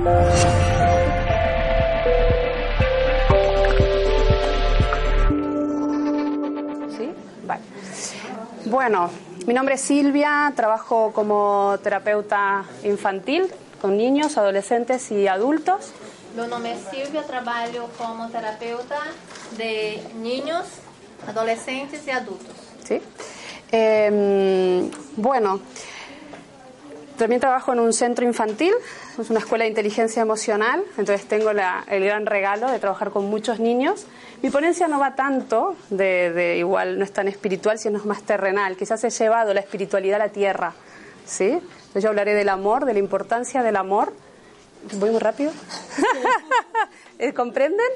¿Sí? Vale. Bueno, mi nombre es Silvia, trabajo como terapeuta infantil con niños, adolescentes y adultos. Meu nome é Silvia, trabalho como terapeuta de niños, adolescentes e adultos. ¿sí? Eh, bueno, también trabajo en un centro infantil, es una escuela de inteligencia emocional, entonces tengo la- el gran regalo de trabajar con muchos niños. Mi ponencia no va tanto de, de igual, no es tan espiritual, sino es más terrenal. Quizás he llevado la espiritualidad a la tierra, ¿sí? Entonces yo hablaré del amor, de la importancia del amor. ¿Voy muy rápido? Eh, ¿Comprenden?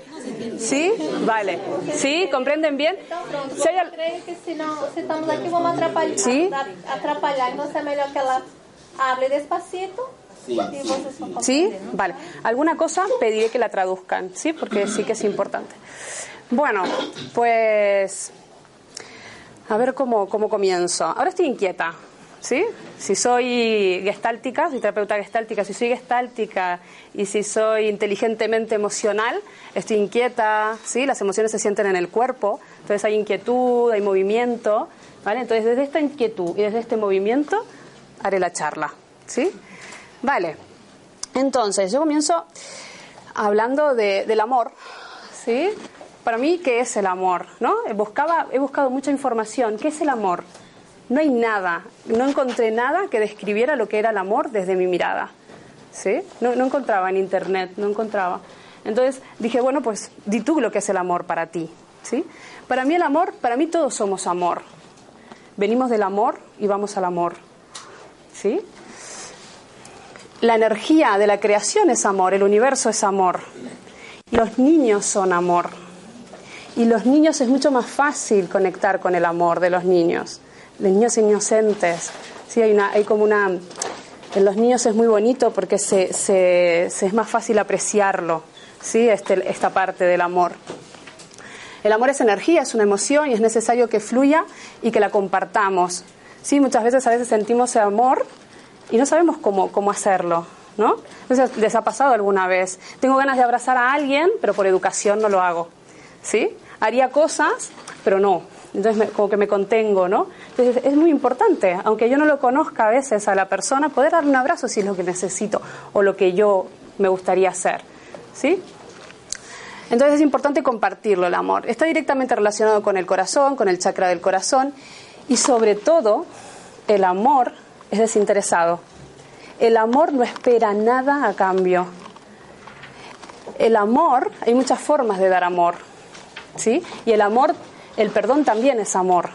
¿Sí? Vale. ¿Sí? ¿Comprenden bien? Então, pronto, Se eu creio que se, não, se estamos aqui, vamos atrapalhar. Sim. atrapalhar. Então, é melhor que ela hable despacito ¿Sí? compreender. Vale. Alguna cosa pediré que la traduzcan, ¿sí? Porque sí que es importante. Bueno, pues a ver cómo, cómo comienzo. Ahora estoy inquieta, ¿sí? Si soy gestáltica, soy terapeuta gestáltica, si soy gestáltica y si soy inteligentemente emocional, estoy inquieta, ¿sí? Las emociones se sienten en el cuerpo, entonces hay inquietud, hay movimiento, ¿vale? Entonces desde esta inquietud y desde este movimiento haré la charla, ¿sí? Vale. Entonces, yo comienzo hablando de- del amor, ¿sí? Para mí, ¿qué es el amor? ¿no? Buscaba, he buscado mucha información. ¿Qué es el amor? No hay nada, no encontré nada que describiera lo que era el amor desde mi mirada. ¿sí? No, no encontraba en internet, no encontraba. Entonces dije, bueno, pues di tú lo que es el amor para ti. ¿sí? Para mí el amor, para mí todos somos amor. Venimos del amor y vamos al amor. ¿Sí? La energía de la creación es amor, el universo es amor. Los niños son amor. Y los niños es mucho más fácil conectar con el amor de los niños. Los niños inocentes. Sí, hay, una, hay como una... En los niños es muy bonito porque se, se- se es más fácil apreciarlo, ¿sí? Este- esta parte del amor. El amor es energía, es una emoción y es necesario que fluya y que la compartamos. Sí, muchas veces a veces sentimos el amor y no sabemos cómo, cómo hacerlo, ¿no? Entonces, ¿les ha pasado alguna vez? Tengo ganas de abrazar a alguien, pero por educación no lo hago, ¿sí? Haría cosas, pero no. Entonces, me- como que me contengo, ¿no? Entonces, es muy importante, aunque yo no lo conozca a veces a la persona, poder darle un abrazo si es lo que necesito o lo que yo me gustaría hacer, ¿sí? Entonces es importante compartirlo, el amor. Está directamente relacionado con el corazón, con el chakra del corazón y sobre todo el amor es desinteresado. El amor no espera nada a cambio. El amor, hay muchas formas de dar amor, ¿sí? Y el amor, el perdón también es amor.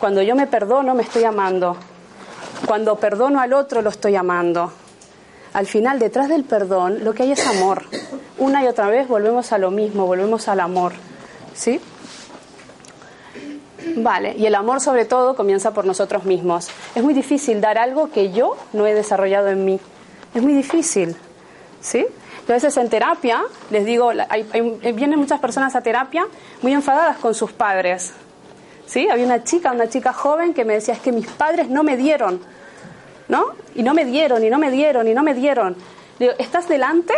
Cuando yo me perdono, me estoy amando. Cuando perdono al otro, lo estoy amando. Al final, detrás del perdón, lo que hay es amor. Una y otra vez volvemos a lo mismo, volvemos al amor. ¿Sí? Vale, y el amor sobre todo comienza por nosotros mismos. Es muy difícil dar algo que yo no he desarrollado en mí. Es muy difícil. ¿Sí? Yo a veces en terapia les digo, hay- vienen muchas personas a terapia muy enfadadas con sus padres. ¿Sí? Había una chica, una chica joven que me decía, es que mis padres no me dieron. ¿no? Y no me dieron, y no me dieron, y no me dieron. Digo, estás delante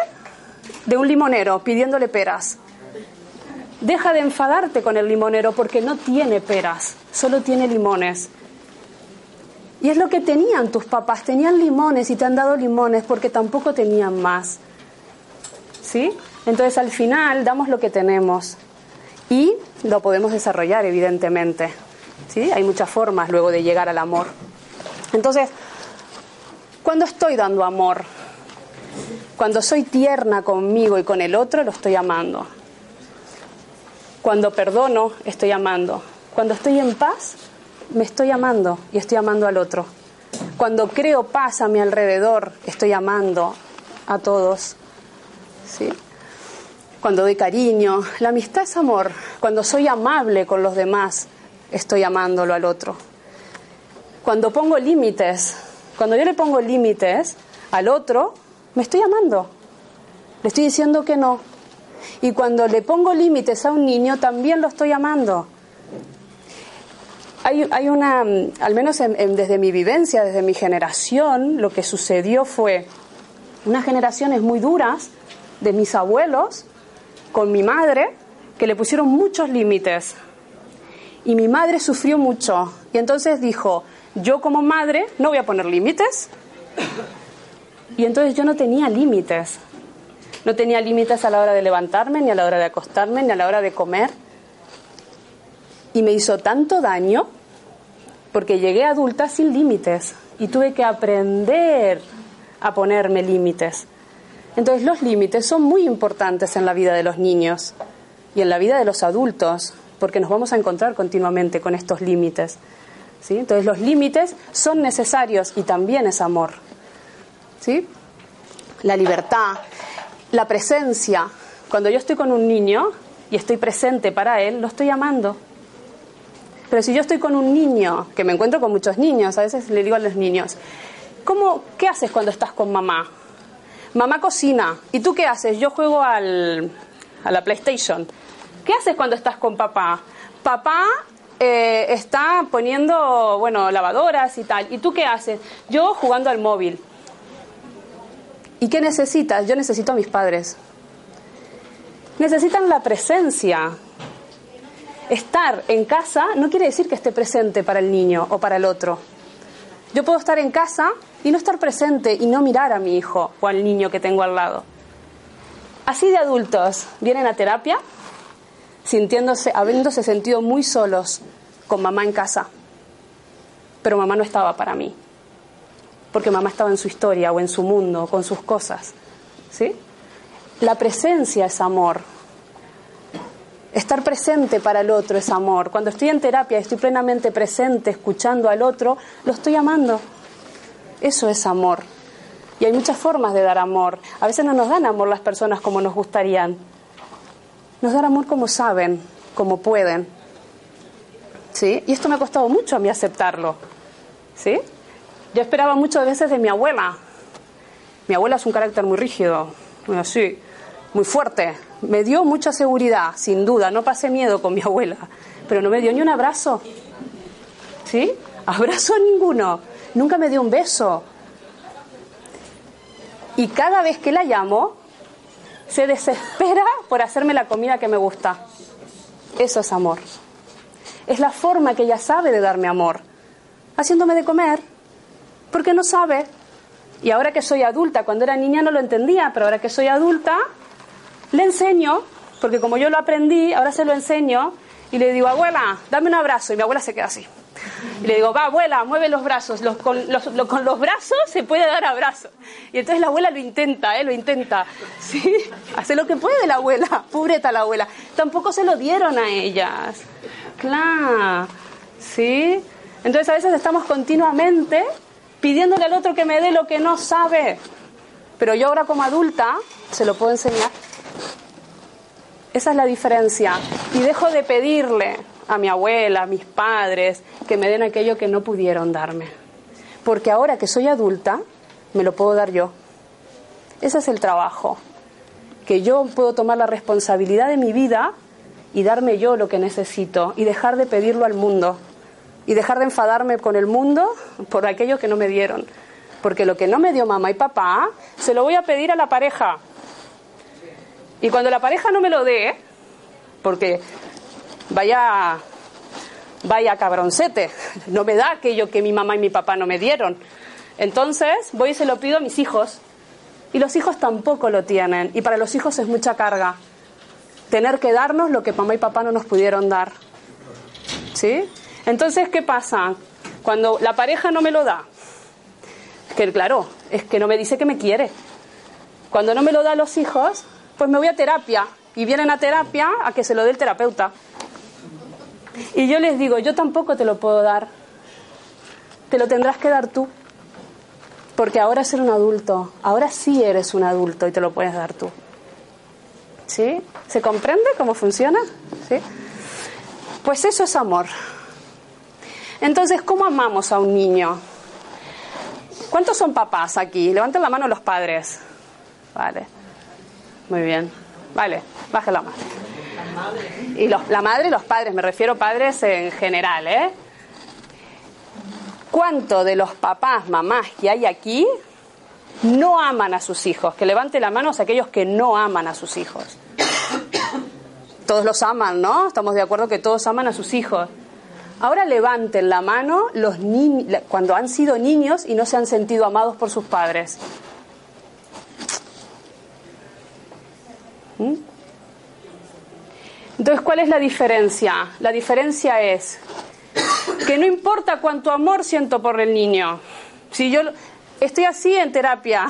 de un limonero pidiéndole peras. Deja de enfadarte con el limonero porque no tiene peras, solo tiene limones. Y es lo que tenían tus papás, tenían limones y te han dado limones porque tampoco tenían más. ¿Sí? Entonces al final damos lo que tenemos y lo podemos desarrollar, evidentemente. ¿Sí? Hay muchas formas luego de llegar al amor. Entonces, cuando estoy dando amor, cuando soy tierna conmigo y con el otro, lo estoy amando. Cuando perdono, estoy amando. Cuando estoy en paz, me estoy amando y estoy amando al otro. Cuando creo paz a mi alrededor, estoy amando a todos. ¿Sí? Cuando doy cariño, la amistad es amor. Cuando soy amable con los demás, estoy amándolo al otro. Cuando pongo límites, cuando yo le pongo límites al otro, me estoy amando. Le estoy diciendo que no. Y cuando le pongo límites a un niño, también lo estoy amando hay, una, al menos desde mi vivencia, desde mi generación, lo que sucedió fue unas generaciones muy duras de mis abuelos con mi madre que le pusieron muchos límites. Y mi madre sufrió mucho. Y entonces dijo, yo como madre no voy a poner límites. Y entonces yo no tenía límites. No tenía límites a la hora de levantarme, ni a la hora de acostarme, ni a la hora de comer. Y me hizo tanto daño porque llegué adulta sin límites y tuve que aprender a ponerme límites. Entonces los límites son muy importantes en la vida de los niños y en la vida de los adultos, porque nos vamos a encontrar continuamente con estos límites. ¿sí? Entonces los límites son necesarios y también es amor. ¿sí? La libertad, la presencia. Cuando yo estoy con un niño y estoy presente para él, lo estoy amando. Pero si yo estoy con un niño, que me encuentro con muchos niños, a veces le digo a los niños, ¿cómo, ¿qué haces cuando estás con mamá? Mamá cocina. ¿Y tú qué haces? Yo juego al, a la PlayStation. ¿Qué haces cuando estás con papá? Papá eh, está poniendo, bueno, lavadoras y tal. ¿Y tú qué haces? Yo jugando al móvil. ¿Y qué necesitas? Yo necesito a mis padres. Necesitan la presencia, estar en casa no quiere decir que esté presente para el niño o para el otro. Yo puedo estar en casa y no estar presente y no mirar a mi hijo o al niño que tengo al lado. Así de adultos vienen a terapia sintiéndose, habiéndose sentido muy solos con mamá en casa. Pero mamá no estaba para mí. Porque mamá estaba en su historia o en su mundo, con sus cosas. ¿Sí? La presencia es amor. Estar presente para el otro es amor. Cuando estoy en terapia, estoy plenamente presente, escuchando al otro, lo estoy amando. Eso es amor. Y hay muchas formas de dar amor. A veces no nos dan amor las personas como nos gustarían. Nos dan amor como saben, como pueden. ¿Sí? Y esto me ha costado mucho a mí aceptarlo. ¿Sí? Yo esperaba muchas veces de mi abuela. Mi abuela es un carácter muy rígido, así, muy fuerte, me dio mucha seguridad, sin duda, no pasé miedo con mi abuela, pero no me dio ni un abrazo. ¿Sí? Abrazo ninguno. Nunca me dio un beso. Y cada vez que la llamo, se desespera por hacerme la comida que me gusta. Eso es amor. Es la forma que ella sabe de darme amor. Haciéndome de comer. Porque no sabe. Y ahora que soy adulta, cuando era niña no lo entendía, pero ahora que soy adulta, le enseño, porque como yo lo aprendí, ahora se lo enseño y le digo, abuela, dame un abrazo. Y mi abuela se queda así. Y le digo, va, abuela, mueve los brazos. Los, con, los, con, los, brazos se puede dar abrazo. Y entonces la abuela lo intenta, ¿eh? Lo intenta. ¿Sí? Hace lo que puede la abuela. Pobreta la abuela. Tampoco se lo dieron a ellas. Claro. ¿Sí? Entonces a veces estamos continuamente pidiéndole al otro que me dé lo que no sabe. Pero yo ahora como adulta se lo puedo enseñar. Esa es la diferencia. Y dejo de pedirle a mi abuela, a mis padres, que me den aquello que no pudieron darme. Porque ahora que soy adulta, me lo puedo dar yo. Ese es el trabajo. Que yo puedo tomar la responsabilidad de mi vida y darme yo lo que necesito y dejar de pedirlo al mundo y dejar de enfadarme con el mundo por aquello que no me dieron. Porque lo que no me dio mamá y papá, se lo voy a pedir a la pareja, y cuando la pareja no me lo dé, porque vaya, vaya cabroncete, no me da aquello que mi mamá y mi papá no me dieron. Entonces voy y se lo pido a mis hijos. Y los hijos tampoco lo tienen. Y para los hijos es mucha carga. Tener que darnos lo que mamá y papá no nos pudieron dar. ¿Sí? Entonces, ¿qué pasa? Cuando la pareja no me lo da, que claro, es que no me dice que me quiere. Cuando no me lo da los hijos, pues me voy a terapia y vienen a terapia a que se lo dé el terapeuta. Y yo les digo, yo tampoco te lo puedo dar, te lo tendrás que dar tú. Porque ahora ser un adulto, ahora sí eres un adulto y te lo puedes dar tú. ¿Sí? ¿Se comprende cómo funciona? ¿Sí? Pues eso es amor. Entonces, ¿cómo amamos a un niño? ¿Cuántos son papás aquí? Levanten la mano los padres. Vale. Muy bien. Vale, baje la mano. Y los, la madre y los padres, me refiero a padres en general, ¿eh? ¿Cuánto de los papás, mamás que hay aquí no aman a sus hijos? Que levante la mano a aquellos que no aman a sus hijos. Todos los aman, ¿no? Estamos de acuerdo que todos aman a sus hijos. Ahora levanten la mano los cuando han sido niños y no se han sentido amados por sus padres. ¿Mm? Entonces, ¿cuál es la diferencia? La diferencia es que no importa cuánto amor siento por el niño. Si yo estoy así en terapia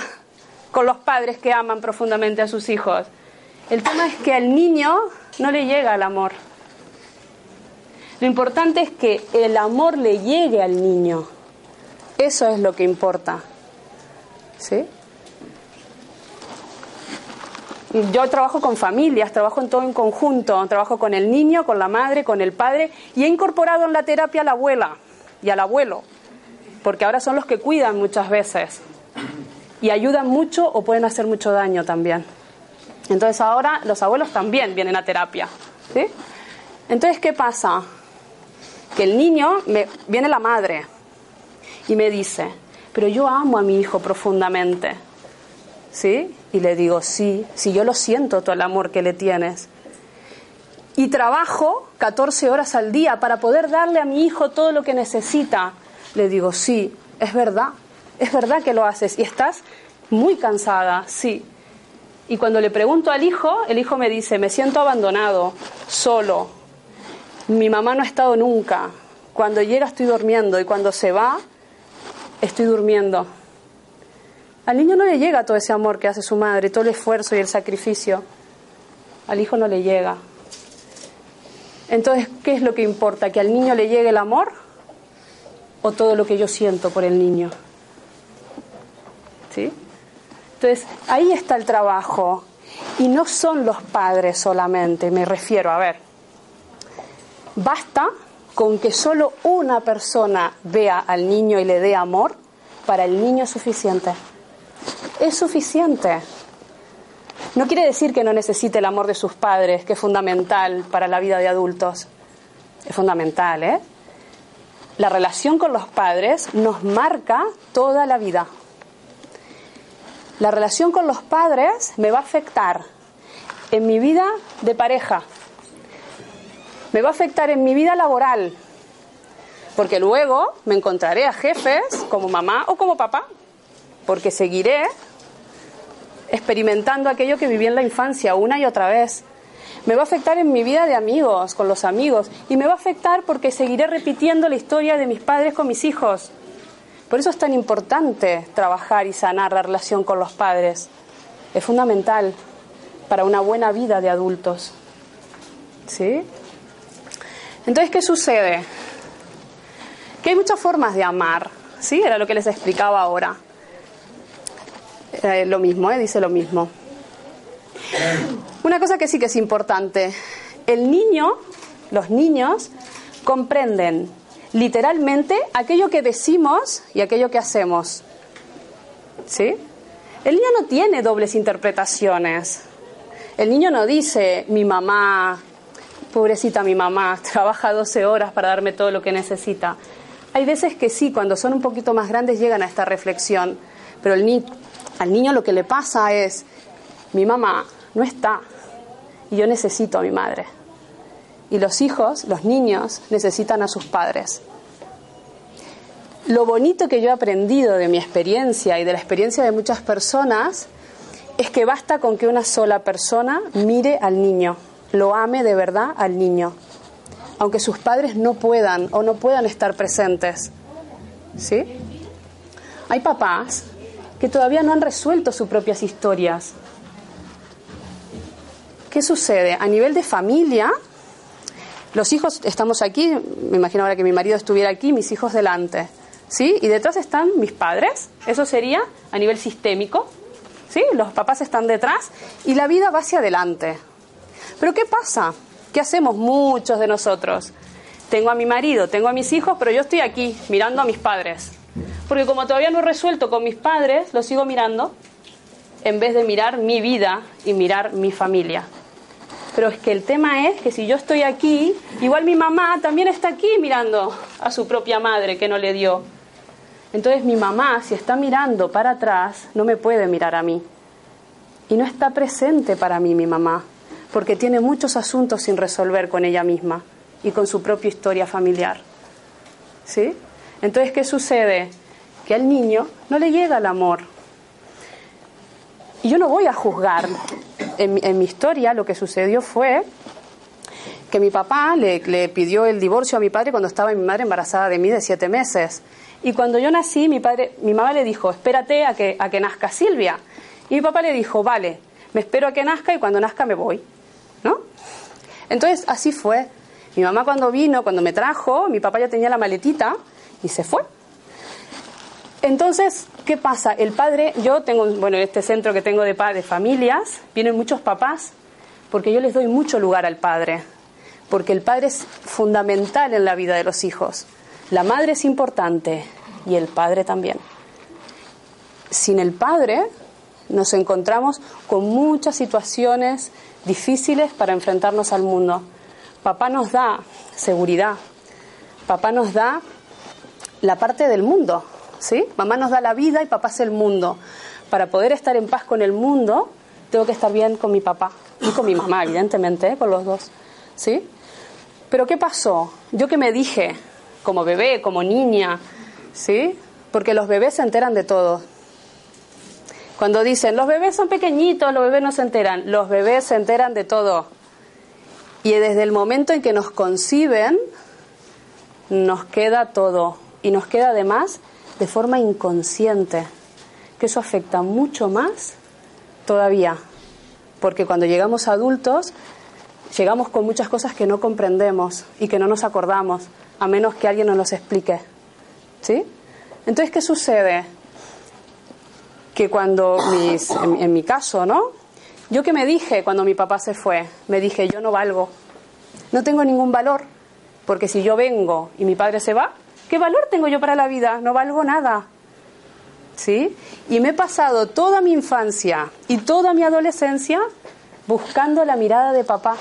con los padres que aman profundamente a sus hijos, el tema es que al niño no le llega el amor. Lo importante es que el amor le llegue al niño. Eso es lo que importa. ¿Sí? Yo trabajo con familias, trabajo en todo en conjunto, trabajo con el niño, con la madre, con el padre y he incorporado en la terapia a la abuela y al abuelo, porque ahora son los que cuidan muchas veces y ayudan mucho o pueden hacer mucho daño también. Entonces ahora los abuelos también vienen a terapia. ¿sí? Entonces, ¿qué pasa? Que el niño, me, viene la madre y me dice, pero yo amo a mi hijo profundamente. ¿Sí? Y le digo, sí, sí, yo lo siento todo el amor que le tienes. Y trabajo 14 horas al día para poder darle a mi hijo todo lo que necesita. Le digo, sí, es verdad, es verdad que lo haces y estás muy cansada, sí. Y cuando le pregunto al hijo, el hijo me dice, me siento abandonado, solo. Mi mamá no ha estado nunca. Cuando llega estoy durmiendo y cuando se va, estoy durmiendo. Al niño no le llega todo ese amor que hace su madre, todo el esfuerzo y el sacrificio. Al hijo no le llega. Entonces, ¿qué es lo que importa? ¿Que al niño le llegue el amor o todo lo que yo siento por el niño? ¿Sí? Entonces, ahí está el trabajo. Y no son los padres solamente, me refiero, a ver, basta con que solo una persona vea al niño y le dé amor, para el niño es suficiente es suficiente. No quiere decir que no necesite el amor de sus padres, que es fundamental para la vida de adultos. Es fundamental, ¿eh? La relación con los padres nos marca toda la vida. La relación con los padres me va a afectar en mi vida de pareja, me va a afectar en mi vida laboral, porque luego me encontraré a jefes como mamá o como papá, porque seguiré experimentando aquello que viví en la infancia una y otra vez. Me va a afectar en mi vida de amigos, con los amigos, y me va a afectar porque seguiré repitiendo la historia de mis padres con mis hijos. Por eso es tan importante trabajar y sanar la relación con los padres. Es fundamental para una buena vida de adultos. ¿Sí? Entonces, ¿qué sucede? Que hay muchas formas de amar. ¿Sí? Era lo que les explicaba ahora. Eh, lo mismo, ¿eh? dice lo mismo. Una cosa que sí que es importante, el niño, los niños, comprenden literalmente aquello que decimos y aquello que hacemos. ¿Sí? El niño no tiene dobles interpretaciones. El niño no dice, mi mamá, pobrecita mi mamá, trabaja 12 horas para darme todo lo que necesita. Hay veces que sí, cuando son un poquito más grandes llegan a esta reflexión, pero al niño lo que le pasa es, mi mamá no está y yo necesito a mi madre. Y los hijos, los niños, necesitan a sus padres. Lo bonito que yo he aprendido de mi experiencia y de la experiencia de muchas personas es que basta con que una sola persona mire al niño, lo ame de verdad al niño, aunque sus padres no puedan o no puedan estar presentes. ¿Sí? Hay papás que todavía no han resuelto sus propias historias. ¿Qué sucede? A nivel de familia, los hijos, estamos aquí, me imagino ahora que mi marido estuviera aquí, mis hijos delante. ¿sí? Y detrás están mis padres, eso sería a nivel sistémico, ¿sí? Los papás están detrás y la vida va hacia adelante. Pero ¿qué pasa? ¿Qué hacemos muchos de nosotros? Tengo a mi marido, tengo a mis hijos, pero yo estoy aquí mirando a mis padres. Porque como todavía no he resuelto con mis padres, los sigo mirando en vez de mirar mi vida y mirar mi familia. Pero es que el tema es que si yo estoy aquí, igual mi mamá también está aquí mirando a su propia madre que no le dio. Entonces mi mamá, si está mirando para atrás, no me puede mirar a mí. Y no está presente para mí mi mamá, porque tiene muchos asuntos sin resolver con ella misma y con su propia historia familiar. ¿Sí? Entonces, ¿qué sucede? Que al niño no le llega el amor. Y yo no voy a juzgar. En, mi historia lo que sucedió fue que mi papá le, le, pidió el divorcio a mi padre cuando estaba mi madre embarazada de mí de siete meses. Y cuando yo nací, mi, padre, mi mamá le dijo, espérate a que, a que nazca Silvia. Y mi papá le dijo, vale, me espero a que nazca y cuando nazca me voy. ¿No? Entonces, así fue. Mi mamá cuando vino, cuando me trajo, mi papá ya tenía la maletita y se fue. Entonces, ¿qué pasa? El padre, yo tengo, bueno, en este centro que tengo de, de familias, vienen muchos papás, porque yo les doy mucho lugar al padre, porque el padre es fundamental en la vida de los hijos. La madre es importante y el padre también. Sin el padre nos encontramos con muchas situaciones difíciles para enfrentarnos al mundo. Papá nos da seguridad, papá nos da la parte del mundo, ¿sí? Mamá nos da la vida y papá es el mundo. Para poder estar en paz con el mundo, tengo que estar bien con mi papá y con mi mamá, evidentemente, ¿eh? con los dos, ¿sí? Pero ¿qué pasó? Yo que me dije, como bebé, como niña, ¿sí? Porque los bebés se enteran de todo. Cuando dicen, los bebés son pequeñitos, los bebés no se enteran, los bebés se enteran de todo. Y desde el momento en que nos conciben, nos queda todo. Y nos queda además de forma inconsciente, que eso afecta mucho más todavía. Porque cuando llegamos adultos, llegamos con muchas cosas que no comprendemos y que no nos acordamos a menos que alguien nos los explique. ¿Sí? Entonces, ¿qué sucede? Que cuando, mis, en, mi caso, ¿no? Yo que me dije cuando mi papá se fue, me dije, yo no valgo, no tengo ningún valor, porque si yo vengo y mi padre se va, ¿qué valor tengo yo para la vida? No valgo nada. ¿Sí? Y me he pasado toda mi infancia y toda mi adolescencia buscando la mirada de papá.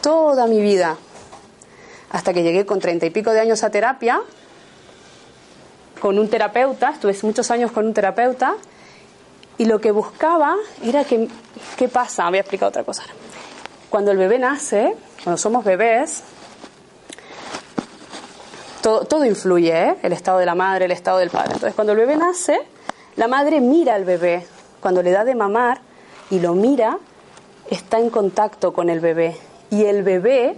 Toda mi vida hasta que llegué con treinta y pico de años a terapia, con un terapeuta, estuve muchos años con un terapeuta, y lo que buscaba era que, ¿qué pasa? Voy a explicar otra cosa. Cuando el bebé nace, cuando somos bebés, todo, todo influye, ¿eh? el estado de la madre, el estado del padre. Entonces, cuando el bebé nace, la madre mira al bebé. Cuando le da de mamar y lo mira, está en contacto con el bebé. Y el bebé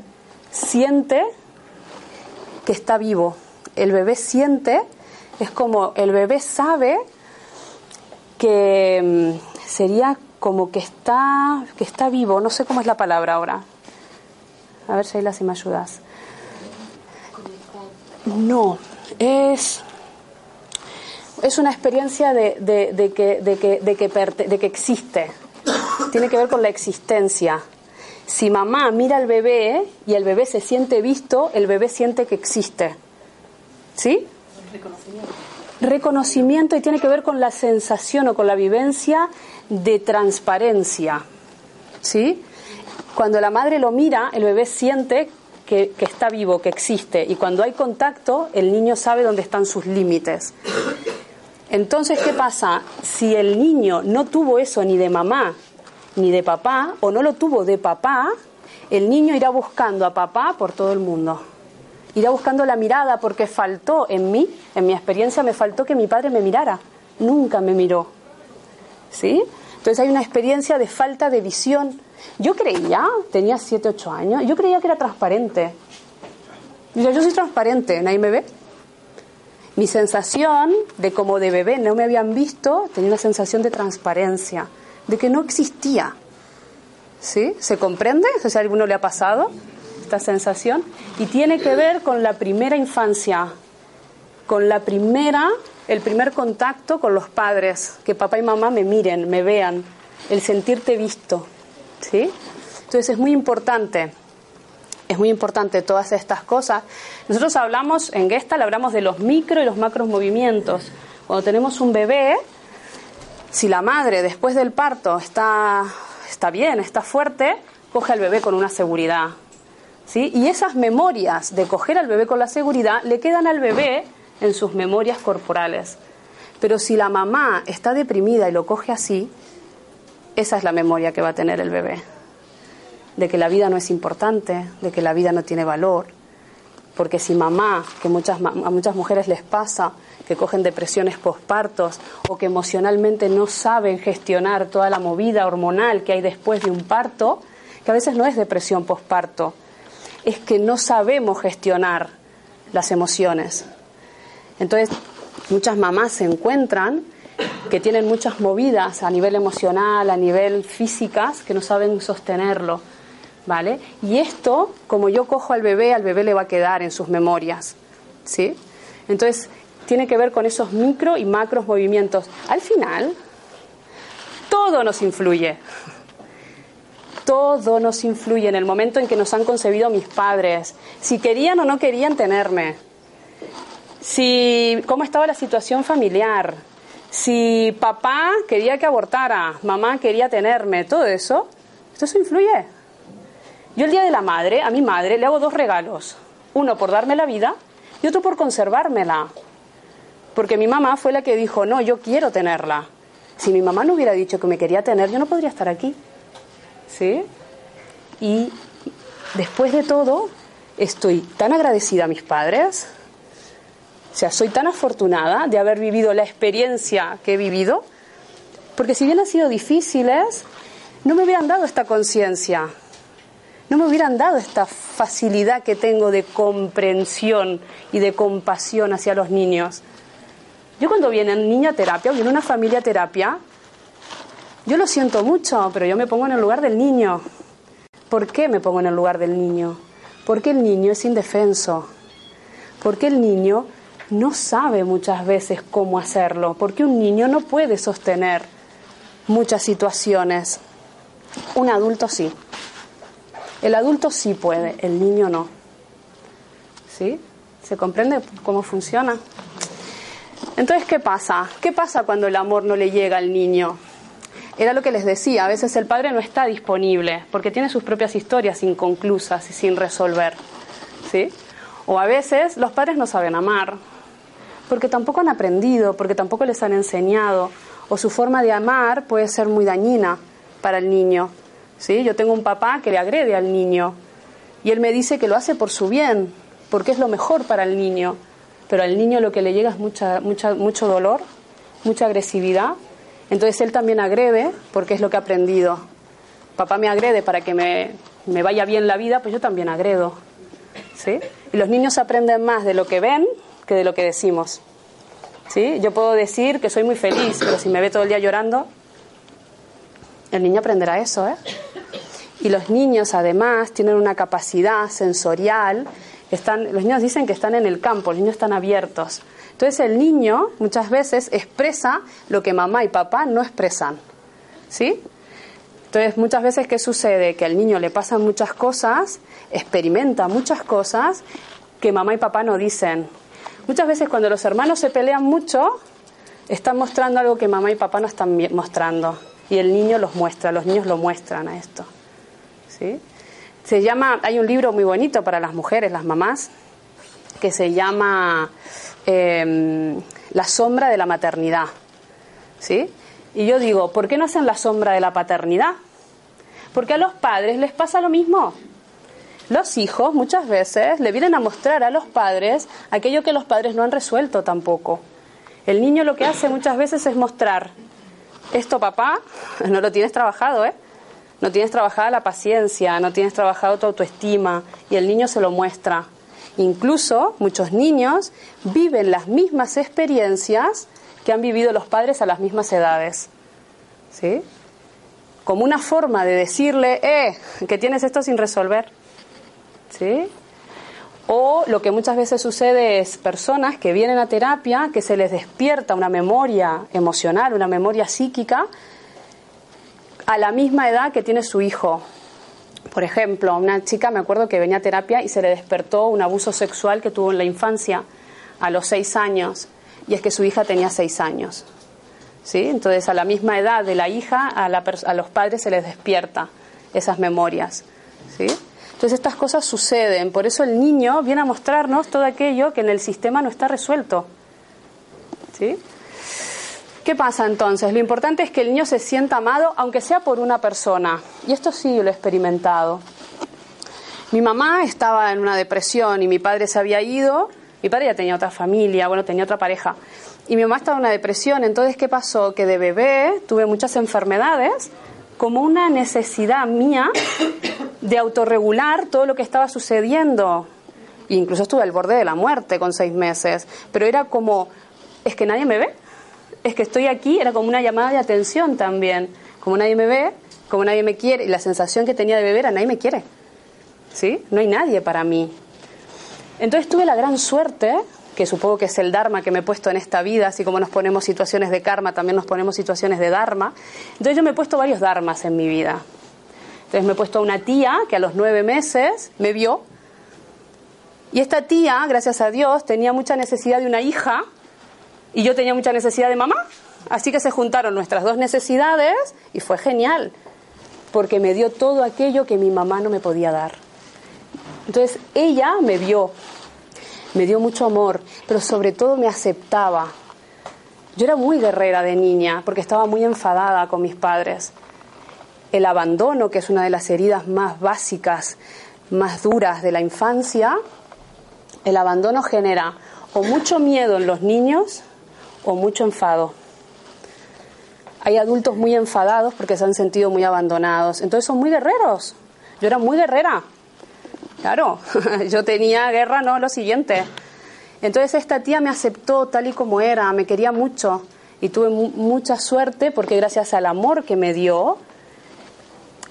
siente que está vivo. El bebé siente, es como el bebé sabe que mm, sería como que está, que está vivo, no sé cómo es la palabra ahora. A ver, Sheila, si me ayudas. No, es, es una experiencia de, de, que, de, que, de, que, de que existe. Tiene que ver con la existencia. Si mamá mira al bebé y el bebé se siente visto, el bebé siente que existe. ¿Sí? Reconocimiento. Reconocimiento y tiene que ver con la sensación o con la vivencia de transparencia. ¿Sí? Cuando la madre lo mira, el bebé siente que, que, está vivo, que existe. Y cuando hay contacto, el niño sabe dónde están sus límites. Entonces, ¿qué pasa? Si el niño no tuvo eso ni de mamá ni de papá, o no lo tuvo de papá, el niño irá buscando a papá por todo el mundo. Irá buscando la mirada porque faltó en mí, en mi experiencia me faltó que mi padre me mirara. Nunca me miró. ¿Sí? Entonces hay una experiencia de falta de visión. Yo creía, tenía 7, 8 años, yo creía que era transparente. Yo, yo soy transparente, nadie me ve. Mi sensación de como de bebé no me habían visto, tenía una sensación de transparencia de que no existía. ¿Sí? ¿Se comprende? Sé si a alguno le ha pasado esta sensación. Y tiene que ver con la primera infancia. con la primera, el primer contacto con los padres, que papá y mamá me miren, me vean, el sentirte visto, ¿sí? Entonces es muy importante, es muy importante todas estas cosas. Nosotros hablamos, en Gestalt hablamos de los micro y los macros movimientos. Cuando tenemos un bebé, si la madre después del parto está, está bien, está fuerte, coge al bebé con una seguridad. Y esas memorias de coger al bebé con la seguridad le quedan al bebé en sus memorias corporales. Pero si la mamá está deprimida y lo coge así, esa es la memoria que va a tener el bebé. De que la vida no es importante, de que la vida no tiene valor. Porque si mamá, que a muchas mujeres les pasa, que cogen depresiones pospartos o que emocionalmente no saben gestionar toda la movida hormonal que hay después de un parto, que a veces no es depresión posparto, es que no sabemos gestionar las emociones. Entonces, muchas mamás se encuentran que tienen muchas movidas a nivel emocional, a nivel físicas, que no saben sostenerlo, ¿vale? Y esto, como yo cojo al bebé, al bebé le va a quedar en sus memorias, ¿sí? Entonces, tiene que ver con esos micro y macros movimientos. Al final, todo nos influye. Todo nos influye en el momento en que nos han concebido mis padres, si querían o no querían tenerme, si cómo estaba la situación familiar, si papá quería que abortara, mamá quería tenerme, todo eso, esto eso influye. Yo el día de la madre, a mi madre le hago dos regalos, uno por darme la vida y otro por conservármela. Porque mi mamá fue la que dijo, no, yo quiero tenerla. Si mi mamá no hubiera dicho que me quería tener, yo no podría estar aquí. ¿Sí? Y después de todo, estoy tan agradecida a mis padres, o sea, soy tan afortunada de haber vivido la experiencia que he vivido, porque si bien han sido difíciles, no me hubieran dado esta conciencia, no me hubieran dado esta facilidad que tengo de comprensión y de compasión hacia los niños. Yo cuando viene un niño a terapia viene una familia terapia, yo lo siento mucho, pero yo me pongo en el lugar del niño. ¿Por qué me pongo en el lugar del niño? Porque el niño es indefenso. Porque el niño no sabe muchas veces cómo hacerlo, porque un niño no puede sostener muchas situaciones. Un adulto sí. El adulto sí puede, el niño no. ¿Sí? ¿Se comprende cómo funciona? Entonces, ¿qué pasa? ¿Qué pasa cuando el amor no le llega al niño? Era lo que les decía, a veces el padre no está disponible porque tiene sus propias historias inconclusas y sin resolver. ¿Sí? O a veces los padres no saben amar, porque tampoco han aprendido, porque tampoco les han enseñado, o su forma de amar puede ser muy dañina para el niño. ¿sí? Yo tengo un papá que le agrede al niño y él me dice que lo hace por su bien, porque es lo mejor para el niño, pero al niño lo que le llega es mucha, mucha, mucho dolor, mucha agresividad, entonces él también agrede porque es lo que ha aprendido. Papá me agrede para que me, me vaya bien la vida, pues yo también agredo. ¿sí? Y los niños aprenden más de lo que ven que de lo que decimos. ¿Sí? Yo puedo decir que soy muy feliz, pero si me ve todo el día llorando, el niño aprenderá eso, ¿eh? Y los niños además tienen una capacidad sensorial, están, los niños dicen que están en el campo, los niños están abiertos. Entonces el niño muchas veces expresa lo que mamá y papá no expresan. ¿Sí? Entonces muchas veces ¿qué sucede? Que al niño le pasan muchas cosas, experimenta muchas cosas que mamá y papá no dicen. Muchas veces cuando los hermanos se pelean mucho, están mostrando algo que mamá y papá no están mostrando. Y el niño los muestra, los niños lo muestran a esto. ¿Sí? Se llama, hay un libro muy bonito para las mujeres, las mamás, que se llama em, La sombra de la maternidad. ¿Sí? Y yo digo, ¿por qué no hacen la sombra de la paternidad? Porque a los padres les pasa lo mismo. Los hijos muchas veces le vienen a mostrar a los padres aquello que los padres no han resuelto tampoco. El niño lo que hace muchas veces es mostrar, esto papá, no lo tienes trabajado, ¿eh? No tienes trabajada la paciencia, no tienes trabajado tu autoestima y el niño se lo muestra. Incluso muchos niños viven las mismas experiencias que han vivido los padres a las mismas edades. ¿Sí? Como una forma de decirle, eh, que tienes esto sin resolver. ¿Sí? O lo que muchas veces sucede es personas que vienen a terapia, que se les despierta una memoria emocional, una memoria psíquica, a la misma edad que tiene su hijo. Por ejemplo, una chica me acuerdo que venía a terapia y se le despertó un abuso sexual que tuvo en la infancia a los seis años, y es que su hija tenía seis años. ¿Sí? Entonces, a la misma edad de la hija, a, a los padres se les despierta esas memorias. ¿Sí? Entonces estas cosas suceden, por eso el niño viene a mostrarnos todo aquello que en el sistema no está resuelto. ¿Sí? ¿Qué pasa entonces? Lo importante es que el niño se sienta amado, aunque sea por una persona. Y esto sí lo he experimentado. Mi mamá estaba en una depresión y mi padre se había ido. Mi padre ya tenía otra familia, bueno, tenía otra pareja. Y mi mamá estaba en una depresión. Entonces, ¿qué pasó? Que de bebé tuve muchas enfermedades como una necesidad mía de autorregular todo lo que estaba sucediendo. incluso estuve al borde de la muerte con seis meses, pero era como, es que nadie me ve, es que estoy aquí, era como una llamada de atención también, como nadie me ve, como nadie me quiere, y la sensación que tenía de beber a nadie me quiere, ¿sí? No hay nadie para mí. Entonces tuve la gran suerte que supongo que es el Dharma que me he puesto en esta vida, así como nos ponemos situaciones de karma, también nos ponemos situaciones de Dharma. Entonces yo me he puesto varios Dharmas en mi vida. Entonces me he puesto a una tía que a los nueve meses me vio. Y esta tía, gracias a Dios, tenía mucha necesidad de una hija y yo tenía mucha necesidad de mamá. Así que se juntaron nuestras dos necesidades y fue genial, porque me dio todo aquello que mi mamá no me podía dar. Entonces ella me vio me dio mucho amor, pero sobre todo me aceptaba. Yo era muy guerrera de niña porque estaba muy enfadada con mis padres. El abandono, que es una de las heridas más básicas, más duras de la infancia, el abandono genera o mucho miedo en los niños o mucho enfado. Hay adultos muy enfadados porque se han sentido muy abandonados, entonces son muy guerreros. Yo era muy guerrera, Claro, yo tenía guerra, no lo siguiente. Entonces esta tía me aceptó tal y como era, me quería mucho y tuve mucha suerte porque gracias al amor que me dio,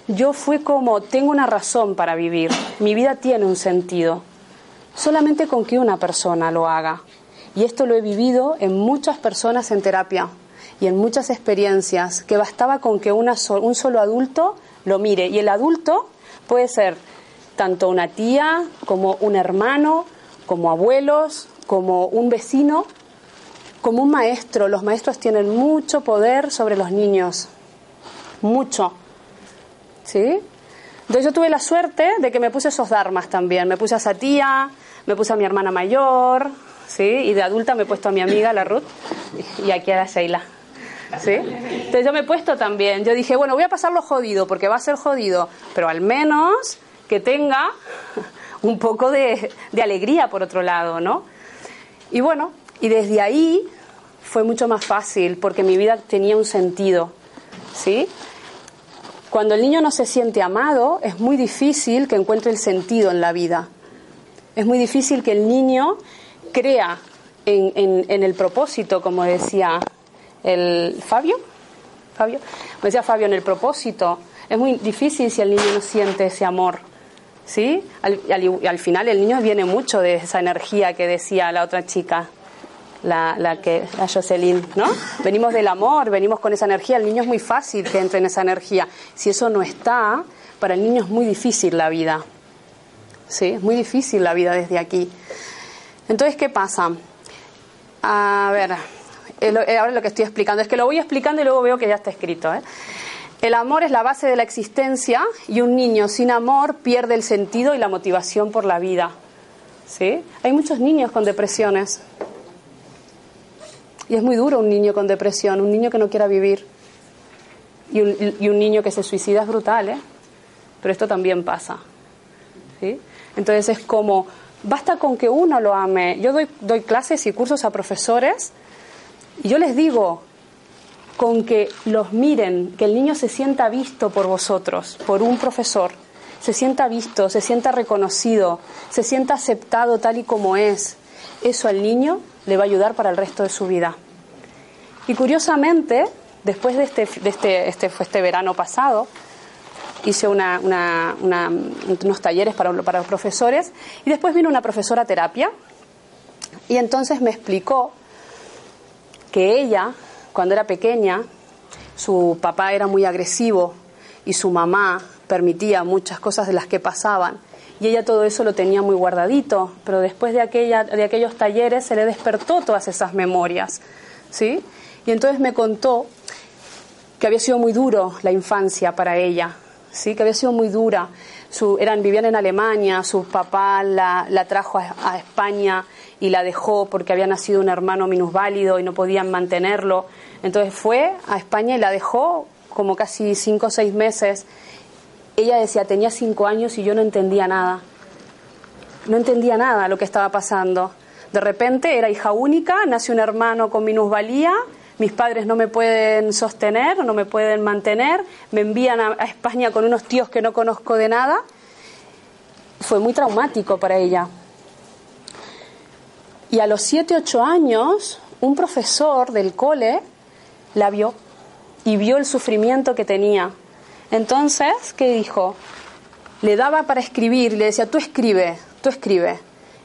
yo fui como, tengo una razón para vivir, mi vida tiene un sentido, solamente con que una persona lo haga. Y esto lo he vivido en muchas personas en terapia y en muchas experiencias, que bastaba con que una un solo adulto lo mire. Y el adulto puede ser tanto una tía como un hermano, como abuelos, como un vecino, como un maestro. Los maestros tienen mucho poder sobre los niños, mucho. ¿Sí? Entonces yo tuve la suerte de que me puse esos dharmas también. Me puse a esa tía, me puse a mi hermana mayor, ¿sí? Y de adulta me he puesto a mi amiga, la Ruth, y aquí a la Sheila. ¿Sí? Entonces yo me he puesto también. Yo dije, bueno, voy a pasarlo jodido, porque va a ser jodido, pero al menos que tenga un poco de, alegría por otro lado, ¿no? Y bueno, y desde ahí fue mucho más fácil porque mi vida tenía un sentido, ¿sí? Cuando el niño no se siente amado, es muy difícil que encuentre el sentido en la vida. Es muy difícil que el niño crea en, en el propósito, como decía el Fabio. Fabio, me decía Fabio, en el propósito. Es muy difícil si el niño no siente ese amor. ¿sí? Al, al, final el niño viene mucho de esa energía que decía la otra chica, la, la, que, la Jocelyn, ¿no? Venimos del amor, venimos con esa energía, el niño es muy fácil que entre en esa energía. Si eso no está, para el niño es muy difícil la vida, ¿sí? Es muy difícil la vida desde aquí. Entonces, ¿qué pasa? A ver, ahora lo que estoy explicando es que lo voy explicando y luego veo que ya está escrito, ¿eh? El amor es la base de la existencia y un niño sin amor pierde el sentido y la motivación por la vida. ¿Sí? Hay muchos niños con depresiones. Y es muy duro un niño con depresión, un niño que no quiera vivir. Y un, niño que se suicida es brutal, ¿eh? Pero esto también pasa. ¿Sí? Entonces es como, basta con que uno lo ame. Yo doy, clases y cursos a profesores y yo les digo, con que los miren, que el niño se sienta visto por vosotros, por un profesor, se sienta visto, se sienta reconocido, se sienta aceptado tal y como es. Eso al niño le va a ayudar para el resto de su vida. Y curiosamente, después de este, de este, este, este verano pasado, hice una, unos talleres para, los profesores y después vino una profesora terapia y entonces me explicó que ella, cuando era pequeña, su papá era muy agresivo y su mamá permitía muchas cosas de las que pasaban. Y ella todo eso lo tenía muy guardadito, pero después de, aquella, de aquellos talleres se le despertó todas esas memorias. ¿sí? Y entonces me contó que había sido muy duro la infancia para ella, ¿sí? que había sido muy dura. Su, eran, vivían en Alemania, su papá la, la trajo a, España y la dejó porque había nacido un hermano minusválido y no podían mantenerlo. Entonces fue a España y la dejó como casi cinco o seis meses. Ella decía, tenía cinco años y yo no entendía nada. No entendía nada lo que estaba pasando. De repente era hija única, nace un hermano con minusvalía, mis padres no me pueden sostener, no me pueden mantener, me envían a, España con unos tíos que no conozco de nada. Fue muy traumático para ella. Y a los 7, 8 años, un profesor del cole la vio y vio el sufrimiento que tenía. Entonces, ¿qué dijo? Le daba para escribir, le decía, tú escribe, tú escribe.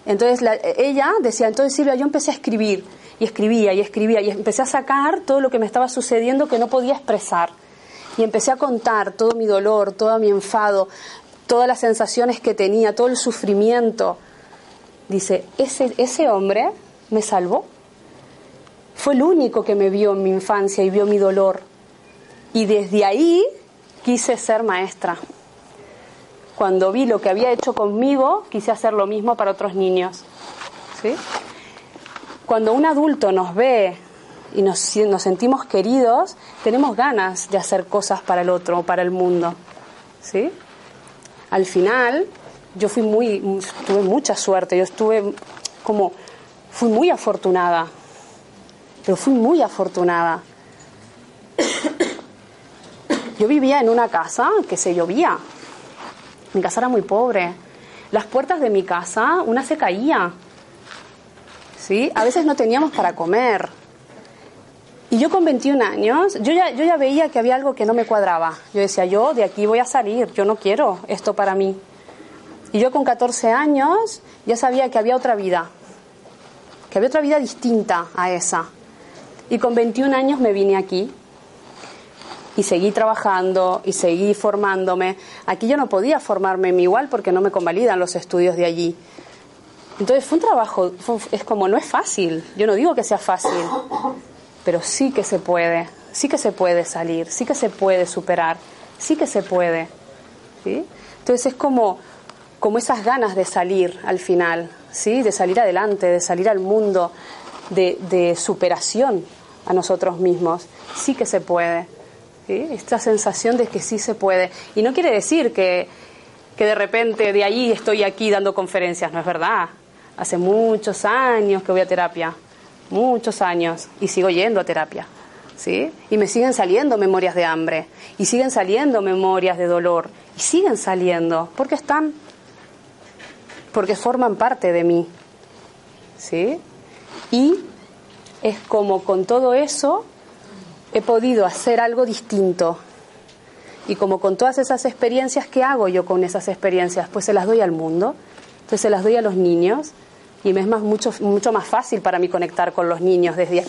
Entonces la, ella decía, entonces Silvia, yo empecé a escribir y escribía y escribía y empecé a sacar todo lo que me estaba sucediendo que no podía expresar. Y empecé a contar todo mi dolor, todo mi enfado, todas las sensaciones que tenía, todo el sufrimiento. Dice, ese, ese hombre me salvó. Fue el único que me vio en mi infancia y vio mi dolor. Y desde ahí quise ser maestra. Cuando vi lo que había hecho conmigo, quise hacer lo mismo para otros niños. ¿Sí? Cuando un adulto nos ve y nos, sentimos queridos, tenemos ganas de hacer cosas para el otro para el mundo. ¿Sí? Al final, yo fui muy, tuve mucha suerte, yo estuve como, fui muy afortunada, pero fui muy afortunada. Yo vivía en una casa que se llovía. Mi casa era muy pobre. Las puertas de mi casa, una se caía. ¿Sí? A veces no teníamos para comer. Y yo con 21 años, yo ya, yo ya veía que había algo que no me cuadraba. Yo decía, yo de aquí voy a salir, yo no quiero esto para mí. Y yo con 14 años ya sabía que había otra vida, que había otra vida distinta a esa. Y con 21 años me vine aquí y seguí trabajando y seguí formándome. Aquí yo no podía formarme igual porque no me convalidan los estudios de allí. Entonces fue un trabajo, es como no es fácil, yo no digo que sea fácil, pero sí que se puede, sí que se puede salir, sí que se puede superar, sí que se puede. Entonces es como, como esas ganas de salir al final, ¿sí? de salir adelante, de salir al mundo, de, superación a nosotros mismos, sí que se puede. Esta sensación de que sí se puede. Y no quiere decir que, que de repente de ahí estoy aquí dando conferencias, no es verdad. Hace muchos años que voy a terapia, muchos años, y sigo yendo a terapia. ¿Sí? Y me siguen saliendo memorias de hambre, y siguen saliendo memorias de dolor, y siguen saliendo, porque están, porque forman parte de mí. ¿Sí? Y es como con todo eso he podido hacer algo distinto. Y como con todas esas experiencias, ¿qué hago yo con esas experiencias? Pues se las doy al mundo, entonces se las doy a los niños y me es más, mucho, mucho más fácil para mí conectar con los niños desde,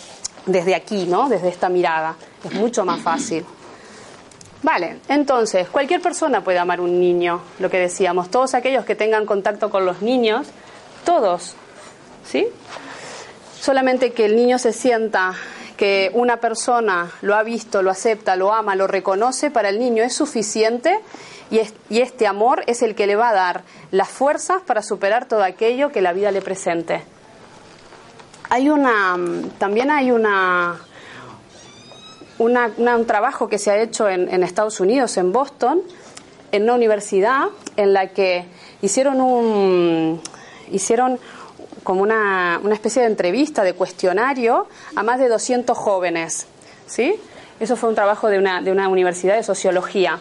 desde aquí, ¿no? Desde esta mirada. Es mucho más fácil. Vale, entonces, cualquier persona puede amar un niño, lo que decíamos, todos aquellos que tengan contacto con los niños, todos, ¿sí? Solamente que el niño se sienta que una persona lo ha visto, lo acepta, lo ama, lo reconoce, para el niño es suficiente y, es, y, este amor es el que le va a dar las fuerzas para superar todo aquello que la vida le presente. Hay una, también hay una, una, una un trabajo que se ha hecho en, en Estados Unidos, en Boston, en una universidad en la que hicieron un, hicieron como una, una, especie de entrevista, de cuestionario a más de 200 jóvenes. ¿sí? Eso fue un trabajo de una, de una universidad de sociología.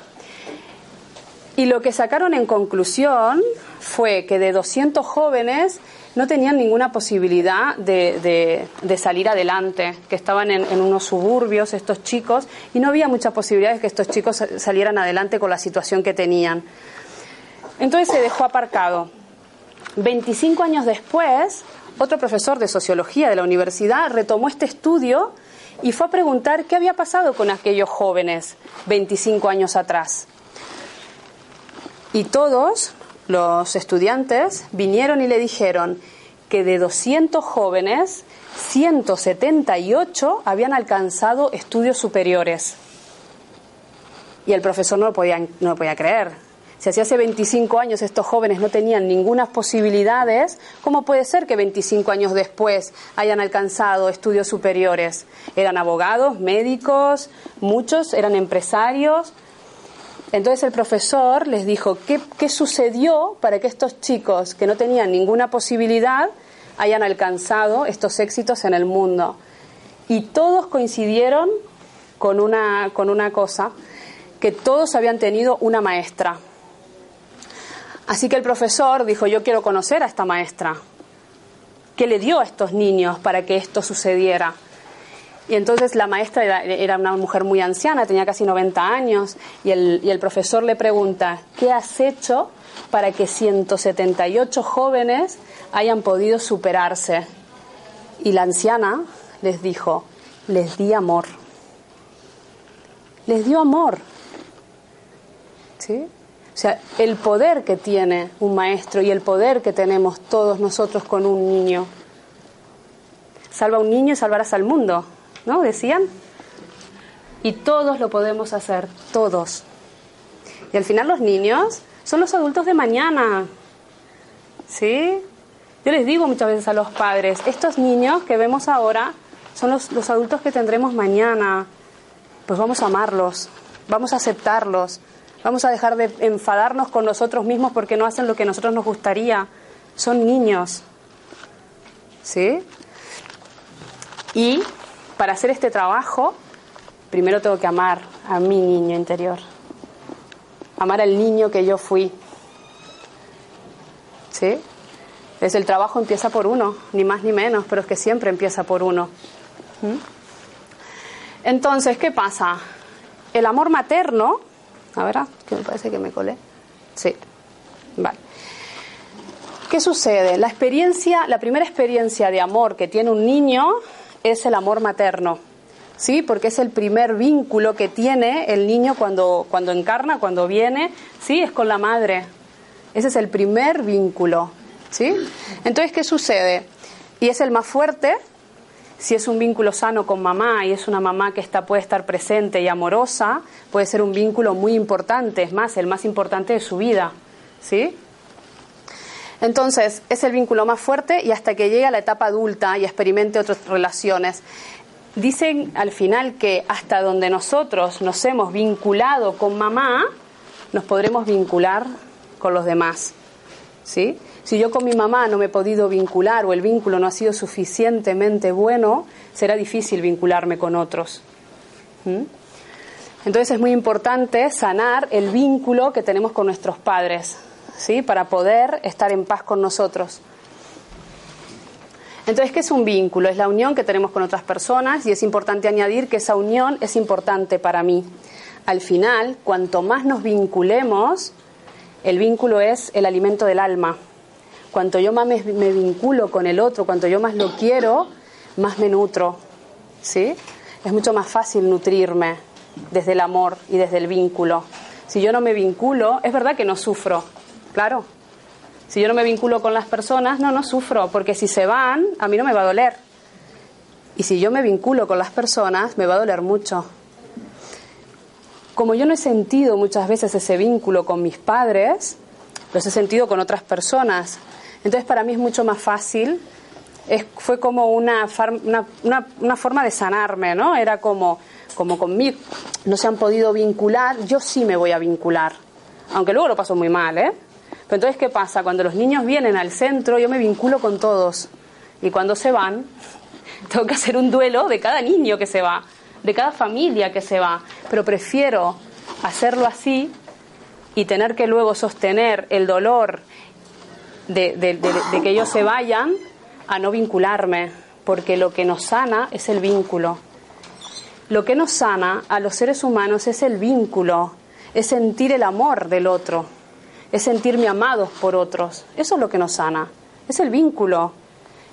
Y lo que sacaron en conclusión fue que de 200 jóvenes, no tenían ninguna posibilidad de, salir adelante, que estaban en, en, unos suburbios estos chicos y no había mucha posibilidad de que estos chicos salieran adelante con la situación que tenían. Entonces se dejó aparcado. 25 años después, otro profesor de sociología de la universidad retomó este estudio y fue a preguntar qué había pasado con aquellos jóvenes 25 años atrás. Y todos los estudiantes vinieron y le dijeron que de 200 jóvenes, 178 habían alcanzado estudios superiores. Y el profesor no lo podía, no lo podía creer. Si hace 25 años estos jóvenes no tenían ninguna posibilidades, ¿cómo puede ser que 25 años después hayan alcanzado estudios superiores? Eran abogados, médicos, muchos eran empresarios. Entonces el profesor les dijo, ¿qué, ¿qué, sucedió para que estos chicos que no tenían ninguna posibilidad hayan alcanzado estos éxitos en el mundo? Y todos coincidieron con una, con una cosa, que todos habían tenido una maestra. Así que el profesor dijo, yo quiero conocer a esta maestra. ¿Qué le dio a estos niños para que esto sucediera? Y entonces la maestra era, una mujer muy anciana, tenía casi 90 años, y el, y el profesor le pregunta, ¿qué has hecho para que 178 jóvenes hayan podido superarse? Y la anciana les dijo, les di amor. Les dio amor. ¿Sí? O sea, el poder que tiene un maestro y el poder que tenemos todos nosotros con un niño. Salva a un niño y salvarás al mundo, ¿no? Decían. Y todos lo podemos hacer, todos. Y al final los niños son los adultos de mañana. ¿Sí? Yo les digo muchas veces a los padres, estos niños que vemos ahora son los, los adultos que tendremos mañana. Pues vamos a amarlos, vamos a aceptarlos, Vamos a dejar de enfadarnos con nosotros mismos porque no hacen lo que a nosotros nos gustaría. Son niños. ¿Sí? Y para hacer este trabajo, primero tengo que amar a mi niño interior. Amar al niño que yo fui. ¿Sí? Es el trabajo empieza por uno, ni más ni menos, pero es que siempre empieza por uno. ¿Mm? Entonces, ¿qué pasa? El amor materno a ver, que me parece que me colé. Sí, vale. ¿Qué sucede? La experiencia, la primera experiencia de amor que tiene un niño es el amor materno. ¿Sí? Porque es el primer vínculo que tiene el niño cuando, cuando encarna, cuando viene, ¿sí? Es con la madre. Ese es el primer vínculo, ¿sí? Entonces, ¿qué sucede? Y es el más fuerte si es un vínculo sano con mamá y es una mamá que está, puede estar presente y amorosa, puede ser un vínculo muy importante, es más, el más importante de su vida. ¿Sí? Entonces, es el vínculo más fuerte y hasta que llegue a la etapa adulta y experimente otras relaciones. Dicen al final que hasta donde nosotros nos hemos vinculado con mamá, nos podremos vincular con los demás. ¿Sí? Si yo con mi mamá no me he podido vincular o el vínculo no ha sido suficientemente bueno, será difícil vincularme con otros. Entonces es muy importante sanar el vínculo que tenemos con nuestros padres, ¿sí? Para poder estar en paz con nosotros. Entonces, ¿qué es un vínculo? Es la unión que tenemos con otras personas y es importante añadir que esa unión es importante para mí. Al final, cuanto más nos vinculemos, el vínculo es el alimento del alma. Cuanto yo más me, vinculo con el otro, cuanto yo más lo quiero, más me nutro. ¿Sí? Es mucho más fácil nutrirme desde el amor y desde el vínculo. Si yo no me vinculo, es verdad que no sufro, claro. Si yo no me vinculo con las personas, no, no sufro, porque si se van, a mí no me va a doler. Y si yo me vinculo con las personas, me va a doler mucho. Como yo no he sentido muchas veces ese vínculo con mis padres, los he sentido con otras personas. Entonces para mí es mucho más fácil, es, fue como una, una, forma de sanarme, ¿no? Era como, como conmigo, no se han podido vincular, yo sí me voy a vincular, aunque luego lo paso muy mal, ¿eh? Pero entonces, ¿qué pasa? Cuando los niños vienen al centro, yo me vinculo con todos. Y cuando se van, tengo que hacer un duelo de cada niño que se va, de cada familia que se va. Pero prefiero hacerlo así y tener que luego sostener el dolor de, que ellos se vayan a no vincularme, porque lo que nos sana es el vínculo. Lo que nos sana a los seres humanos es el vínculo, es sentir el amor del otro, es sentirme amados por otros. Eso es lo que nos sana, es el vínculo.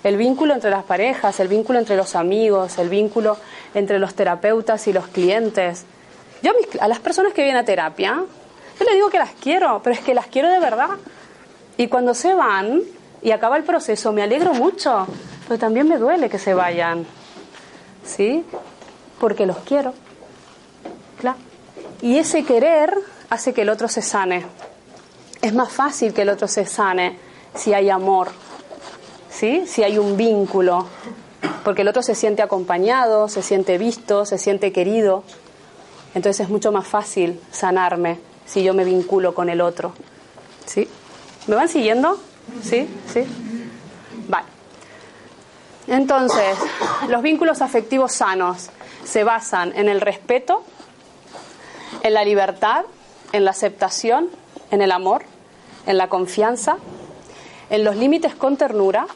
El vínculo entre las parejas, el vínculo entre los amigos, el vínculo entre los terapeutas y los clientes. Yo a, a las personas que vienen a terapia, yo les digo que las quiero, pero es que las quiero de verdad. Y cuando se van y acaba el proceso, me alegro mucho, pero también me duele que se vayan. ¿Sí? Porque los quiero. Claro. Y ese querer hace que el otro se sane. Es más fácil que el otro se sane si hay amor, ¿sí? Si hay un vínculo, porque el otro se siente acompañado, se siente visto, se siente querido. Entonces es mucho más fácil sanarme si yo me vinculo con el otro. ¿Sí? ¿Me van siguiendo? ¿Sí? ¿Sí? Vale. Entonces, los vínculos afectivos sanos se basan en el respeto, en la libertad, en la aceptación, en el amor, en la confianza, en los límites con ternura.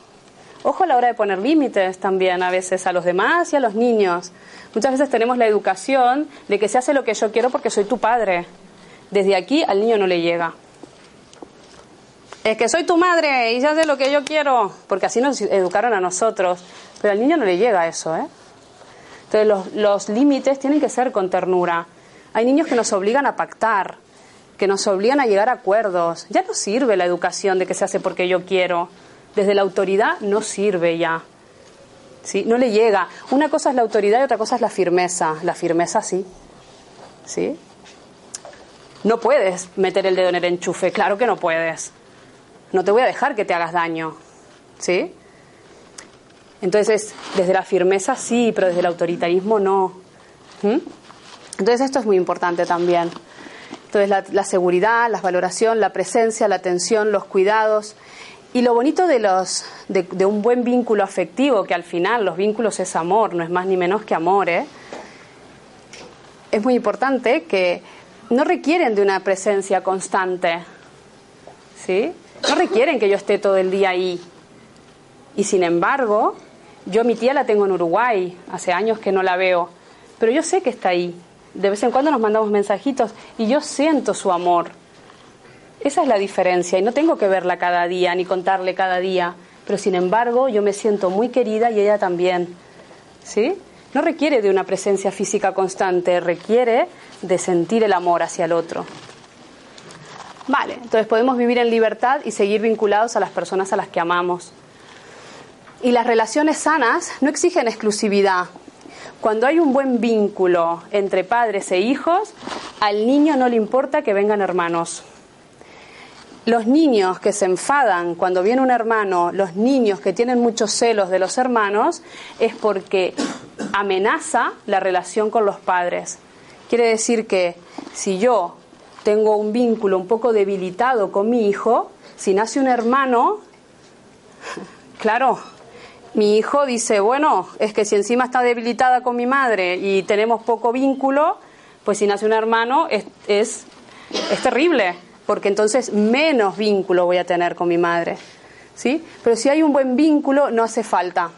Ojo a la hora de poner límites también a veces a los demás y a los niños. Muchas veces tenemos la educación de que se hace lo que yo quiero porque soy tu padre. Desde aquí al niño no le llega. Es que soy tu madre y ya sé lo que yo quiero, porque así nos educaron a nosotros. Pero al niño no le llega eso, ¿eh? Entonces los, los límites tienen que ser con ternura. Hay niños que nos obligan a pactar, que nos obligan a llegar a acuerdos. Ya no sirve la educación de que se hace porque yo quiero. Desde la autoridad no sirve ya. ¿Sí? No le llega. Una cosa es la autoridad y otra cosa es la firmeza. La firmeza sí. ¿Sí? No puedes meter el dedo en el enchufe, claro que no puedes. No te voy a dejar que te hagas daño. ¿Sí? Entonces, desde la firmeza sí, pero desde el autoritarismo no. ¿Mm? Entonces, esto es muy importante también. Entonces, la, la seguridad, la valoración, la presencia, la atención, los cuidados. Y lo bonito de, los, de, de un buen vínculo afectivo, que al final los vínculos es amor, no es más ni menos que amor, ¿eh? es muy importante que no requieren de una presencia constante. ¿Sí? No requieren que yo esté todo el día ahí. Y sin embargo, yo mi tía la tengo en Uruguay, hace años que no la veo, pero yo sé que está ahí. De vez en cuando nos mandamos mensajitos y yo siento su amor. Esa es la diferencia y no tengo que verla cada día ni contarle cada día, pero sin embargo yo me siento muy querida y ella también. ¿Sí? No requiere de una presencia física constante, requiere de sentir el amor hacia el otro. Vale, entonces podemos vivir en libertad y seguir vinculados a las personas a las que amamos. Y las relaciones sanas no exigen exclusividad. Cuando hay un buen vínculo entre padres e hijos, al niño no le importa que vengan hermanos. Los niños que se enfadan cuando viene un hermano, los niños que tienen muchos celos de los hermanos, es porque amenaza la relación con los padres. Quiere decir que si yo tengo un vínculo un poco debilitado con mi hijo, si nace un hermano, claro, mi hijo dice, bueno, es que si encima está debilitada con mi madre y tenemos poco vínculo, pues si nace un hermano es, es, terrible, porque entonces menos vínculo voy a tener con mi madre. ¿sí? Pero si hay un buen vínculo, no hace falta.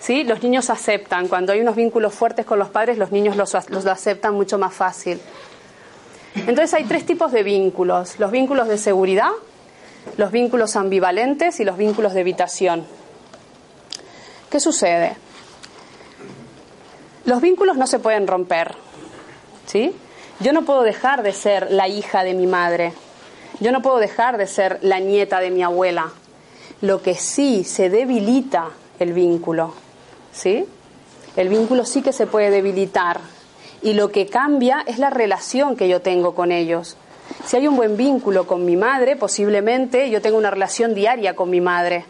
¿sí? Los niños aceptan, cuando hay unos vínculos fuertes con los padres, los niños los, los aceptan mucho más fácil. Entonces hay tres tipos de vínculos, los vínculos de seguridad, los vínculos ambivalentes y los vínculos de evitación. ¿Qué sucede? Los vínculos no se pueden romper, ¿sí? Yo no puedo dejar de ser la hija de mi madre, yo no puedo dejar de ser la nieta de mi abuela. Lo que sí se debilita el vínculo, ¿sí? El vínculo sí que se puede debilitar y lo que cambia es la relación que yo tengo con ellos. Si hay un buen vínculo con mi madre, posiblemente yo tenga una relación diaria con mi madre.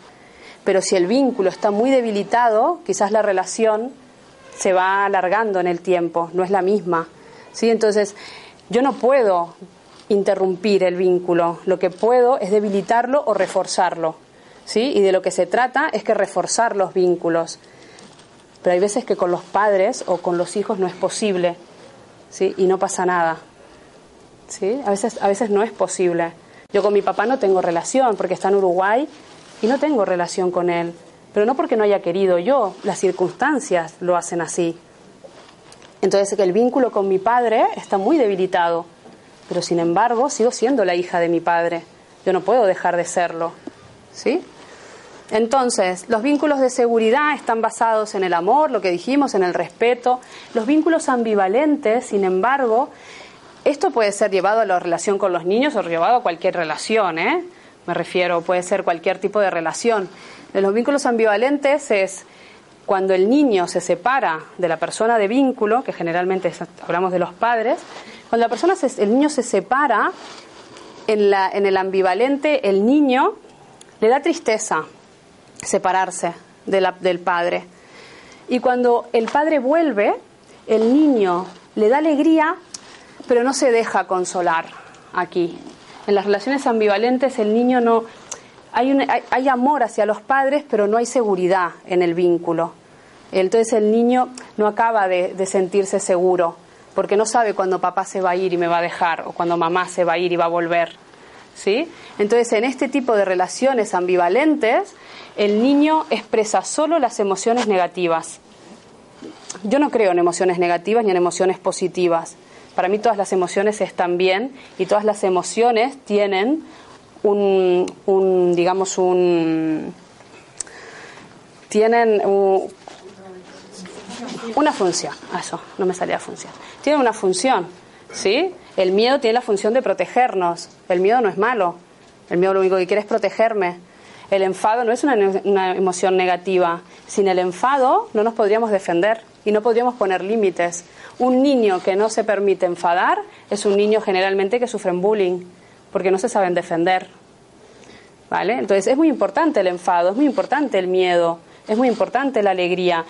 Pero si el vínculo está muy debilitado, quizás la relación se va alargando en el tiempo, no es la misma. ¿sí? Entonces, yo no puedo interrumpir el vínculo, lo que puedo es debilitarlo o reforzarlo. ¿sí? Y de lo que se trata es que reforzar los vínculos. Pero hay veces que con los padres o con los hijos no es posible, ¿sí? Y no pasa nada. ¿Sí? A veces, a veces no es posible. Yo con mi papá no tengo relación porque está en Uruguay y no tengo relación con él. Pero no porque no haya querido yo, las circunstancias lo hacen así. Entonces el vínculo con mi padre está muy debilitado, pero sin embargo sigo siendo la hija de mi padre. Yo no puedo dejar de serlo. ¿Sí? Entonces, los vínculos de seguridad están basados en el amor, lo que dijimos, en el respeto. Los vínculos ambivalentes, sin embargo, esto puede ser llevado a la relación con los niños o llevado a cualquier relación, ¿eh? Me refiero, puede ser cualquier tipo de relación. Los vínculos ambivalentes es cuando el niño se separa de la persona de vínculo, que generalmente hablamos de los padres, cuando la persona el niño se separa, en, la, en el ambivalente el niño le da tristeza separarse del padre. Y cuando el padre vuelve, el niño le da alegría, pero no se deja consolar aquí. En las relaciones ambivalentes el niño no... Hay, hay, amor hacia los padres, pero no hay seguridad en el vínculo. Entonces el niño no acaba de, de sentirse seguro, porque no sabe cuándo papá se va a ir y me va a dejar, o cuando mamá se va a ir y va a volver. ¿Sí? Entonces, en este tipo de relaciones ambivalentes, el niño expresa solo las emociones negativas. Yo no creo en emociones negativas ni en emociones positivas. Para mí todas las emociones están bien y todas las emociones tienen un, digamos, un, tienen una función. Eso, no me salía función. Tienen una función, ¿sí? El miedo tiene la función de protegernos. El miedo no es malo. El miedo lo único que quiere es protegerme. El enfado no es una, una, emoción negativa. Sin el enfado no nos podríamos defender y no podríamos poner límites. Un niño que no se permite enfadar es un niño generalmente que sufre bullying porque no se saben defender. ¿Vale? Entonces es muy importante el enfado, es muy importante el miedo, es muy importante la alegría.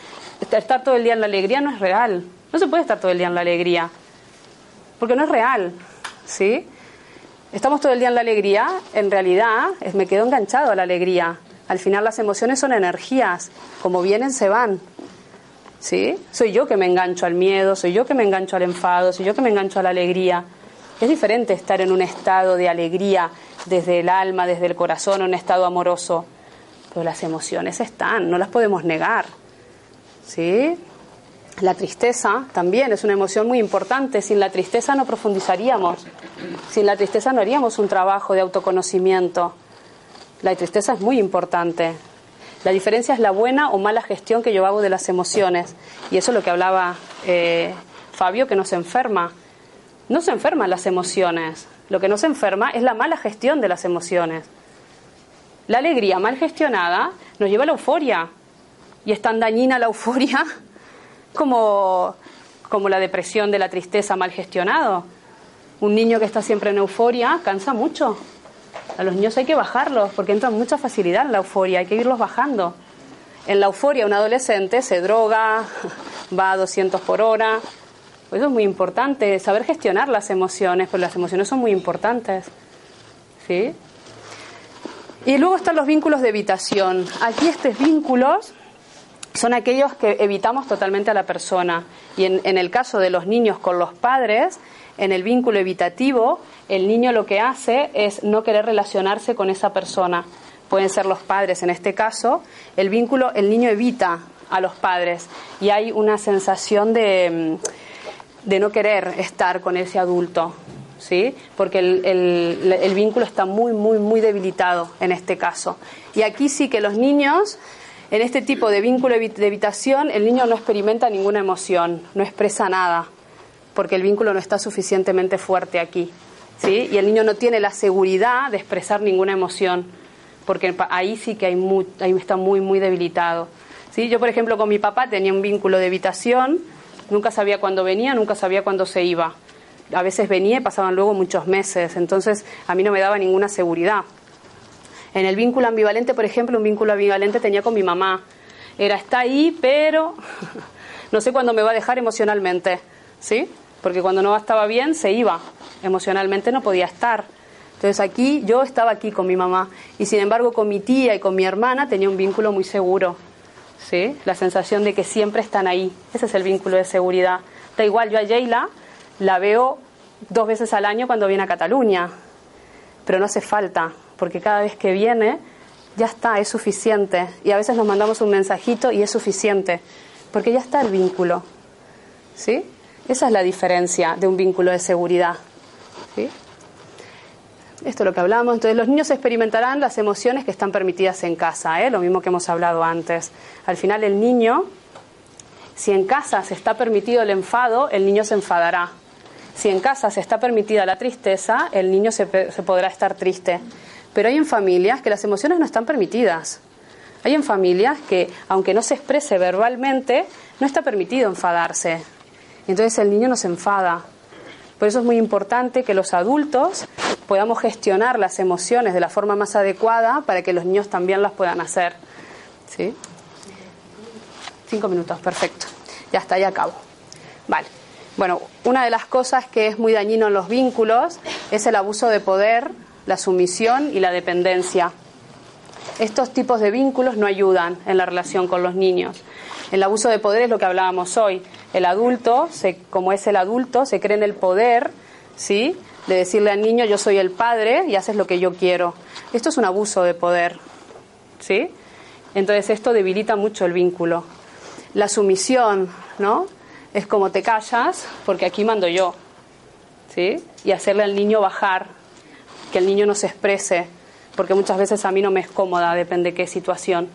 Estar todo el día en la alegría no es real. No se puede estar todo el día en la alegría porque no es real. ¿Sí? Estamos todo el día en la alegría, en realidad me quedo enganchado a la alegría. Al final las emociones son energías, como vienen se van. ¿Sí? Soy yo que me engancho al miedo, soy yo que me engancho al enfado, soy yo que me engancho a la alegría. Es diferente estar en un estado de alegría desde el alma, desde el corazón, un estado amoroso. Pero las emociones están, no las podemos negar. ¿Sí? La tristeza también es una emoción muy importante. Sin la tristeza no profundizaríamos. Sin la tristeza no haríamos un trabajo de autoconocimiento. La tristeza es muy importante. La diferencia es la buena o mala gestión que yo hago de las emociones. Y eso es lo que hablaba eh, Fabio, que nos enferma. No se enferman las emociones. Lo que nos enferma es la mala gestión de las emociones. La alegría mal gestionada nos lleva a la euforia. Y es tan dañina la euforia como, como la depresión de la tristeza mal gestionado. Un niño que está siempre en euforia cansa mucho. A los niños hay que bajarlos porque entran mucha facilidad en la euforia, hay que irlos bajando. En la euforia un adolescente se droga, va a 200 por hora. eso es muy importante, saber gestionar las emociones, porque las emociones son muy importantes. ¿Sí? Y luego están los vínculos de evitación. Aquí estos vínculos son aquellos que evitamos totalmente a la persona. Y en, el caso de los niños con los padres, en el vínculo evitativo, el niño lo que hace es no querer relacionarse con esa persona. Pueden ser los padres en este caso. El vínculo, el niño evita a los padres y hay una sensación de, mm, de no querer estar con ese adulto. ¿Sí? Porque el, el vínculo está muy, muy, muy debilitado en este caso. Y aquí sí que los niños en este tipo de vínculo de evitación, el niño no experimenta ninguna emoción, no expresa nada, porque el vínculo no está suficientemente fuerte aquí. ¿sí? Y el niño no tiene la seguridad de expresar ninguna emoción, porque ahí sí que hay ahí está muy, muy debilitado. ¿sí? Yo, por ejemplo, con mi papá tenía un vínculo de evitación, nunca sabía cuándo venía, nunca sabía cuándo se iba. A veces venía y pasaban luego muchos meses, entonces a mí no me daba ninguna seguridad. En el vínculo ambivalente, por ejemplo, un vínculo ambivalente tenía con mi mamá. Era, está ahí, pero no sé cuándo me va a dejar emocionalmente, ¿sí? Porque cuando no estaba bien, se iba. Emocionalmente no podía estar. Entonces aquí yo estaba aquí con mi mamá y sin embargo con mi tía y con mi hermana tenía un vínculo muy seguro. ¿sí? La sensación de que siempre están ahí. Ese es el vínculo de seguridad. Da igual, yo a Sheila la veo dos veces al año cuando viene a Cataluña pero no hace falta, porque cada vez que viene, ya está, es suficiente. Y a veces nos mandamos un mensajito y es suficiente, porque ya está el vínculo. ¿Sí? Esa es la diferencia de un vínculo de seguridad. ¿Sí? Esto es lo que hablamos. Entonces, los niños experimentarán las emociones que están permitidas en casa, ¿eh? lo mismo que hemos hablado antes. Al final, el niño, si en casa se está permitido el enfado, el niño se enfadará. Si en casa se está permitida la tristeza, el niño se, se podrá estar triste. Pero hay en familias que las emociones no están permitidas. Hay en familias que, aunque no se exprese verbalmente, no está permitido enfadarse. Entonces el niño no se enfada. Por eso es muy importante que los adultos podamos gestionar las emociones de la forma más adecuada para que los niños también las puedan hacer. ¿Sí? Cinco minutos, perfecto. Ya está, ya acabo. Vale. Bueno, una de las cosas que es muy dañino en los vínculos es el abuso de poder la sumisión y la dependencia. Estos tipos de vínculos no ayudan en la relación con los niños. El abuso de poder es lo que hablábamos hoy. El adulto, se, como es el adulto, se cree en el poder, ¿sí? De decirle al niño, yo soy el padre y haces lo que yo quiero. Esto es un abuso de poder, ¿sí? Entonces esto debilita mucho el vínculo. La sumisión, ¿no? Es como te callas porque aquí mando yo, ¿sí? Y hacerle al niño bajar que el niño no se exprese, porque muchas veces a mí no me es cómoda, depende de qué situación.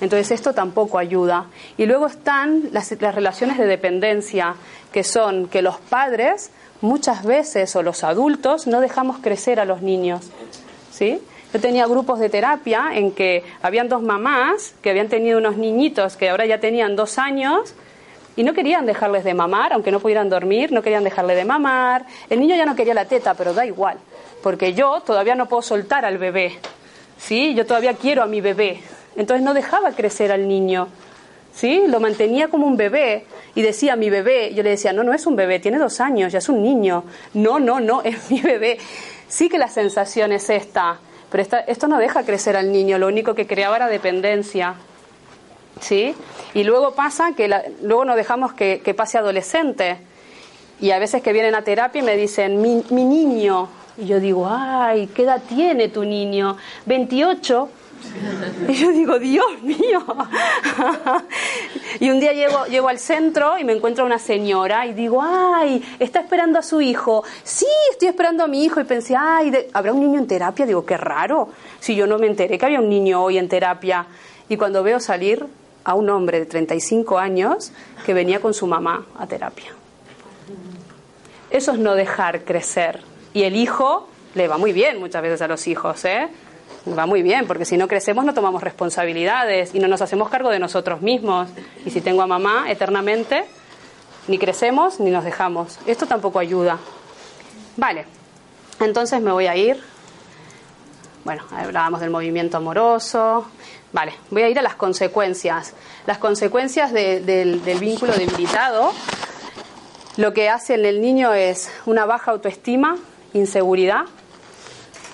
Entonces esto tampoco ayuda. Y luego están las, las, relaciones de dependencia, que son que los padres muchas veces o los adultos no dejamos crecer a los niños. ¿sí? Yo tenía grupos de terapia en que habían dos mamás que habían tenido unos niñitos que ahora ya tenían dos años y no querían dejarles de mamar, aunque no pudieran dormir, no querían dejarle de mamar. El niño ya no quería la teta, pero da igual porque yo todavía no puedo soltar al bebé, ¿sí? Yo todavía quiero a mi bebé. Entonces no dejaba crecer al niño, ¿sí? Lo mantenía como un bebé y decía mi bebé. Yo le decía, no, no es un bebé, tiene dos años, ya es un niño. No, no, no, es mi bebé. Sí que la sensación es esta, pero esto no deja crecer al niño, lo único que creaba era dependencia. ¿Sí? Y luego pasa que luego no dejamos que, que, pase adolescente. Y a veces que vienen a terapia y me dicen, mi, mi niño, y yo digo, ay, ¿qué edad tiene tu niño? 28. Y yo digo, Dios mío. y un día llego, al centro y me encuentro a una señora y digo, ay, está esperando a su hijo. Sí, estoy esperando a mi hijo. Y pensé, ay, ¿habrá un niño en terapia? Digo, qué raro. Si yo no me enteré que había un niño hoy en terapia. Y cuando veo salir a un hombre de 35 años que venía con su mamá a terapia. Eso es no dejar crecer y el hijo le va muy bien muchas veces a los hijos, ¿eh? Va muy bien, porque si no crecemos no tomamos responsabilidades y no nos hacemos cargo de nosotros mismos. Y si tengo a mamá eternamente, ni crecemos ni nos dejamos. Esto tampoco ayuda. Vale, entonces me voy a ir. Bueno, hablábamos del movimiento amoroso. Vale, voy a ir a las consecuencias. Las consecuencias del, del vínculo debilitado lo que hace en el niño es una baja autoestima, inseguridad,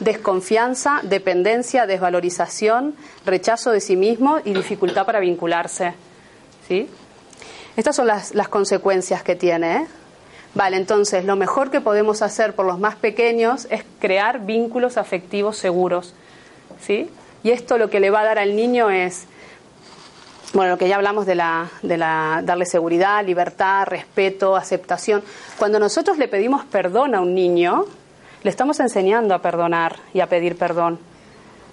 desconfianza, dependencia, desvalorización, rechazo de sí mismo y dificultad para vincularse. ¿Sí? Estas son las, las consecuencias que tiene. ¿eh? Vale, entonces lo mejor que podemos hacer por los más pequeños es crear vínculos afectivos seguros. ¿Sí? Y esto lo que le va a dar al niño es, bueno, lo que ya hablamos de, la, de la, darle seguridad, libertad, respeto, aceptación. Cuando nosotros le pedimos perdón a un niño, le estamos enseñando a perdonar y a pedir perdón.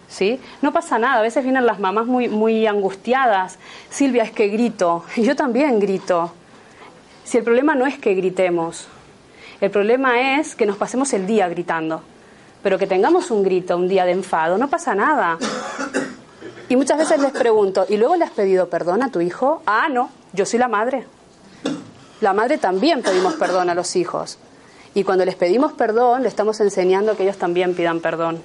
¿Sí? No pasa nada, a veces vienen las mamás muy, muy angustiadas. Silvia, es que grito. Y yo también grito. Si el problema no es que gritemos, el problema es que nos pasemos el día gritando. Pero que tengamos un grito, un día de enfado, no pasa nada. Y muchas veces les pregunto, ¿y luego le has pedido perdón a tu hijo? Ah, no, yo soy la madre. La madre también pedimos perdón a los hijos. Y cuando les pedimos perdón, le estamos enseñando que ellos también pidan perdón.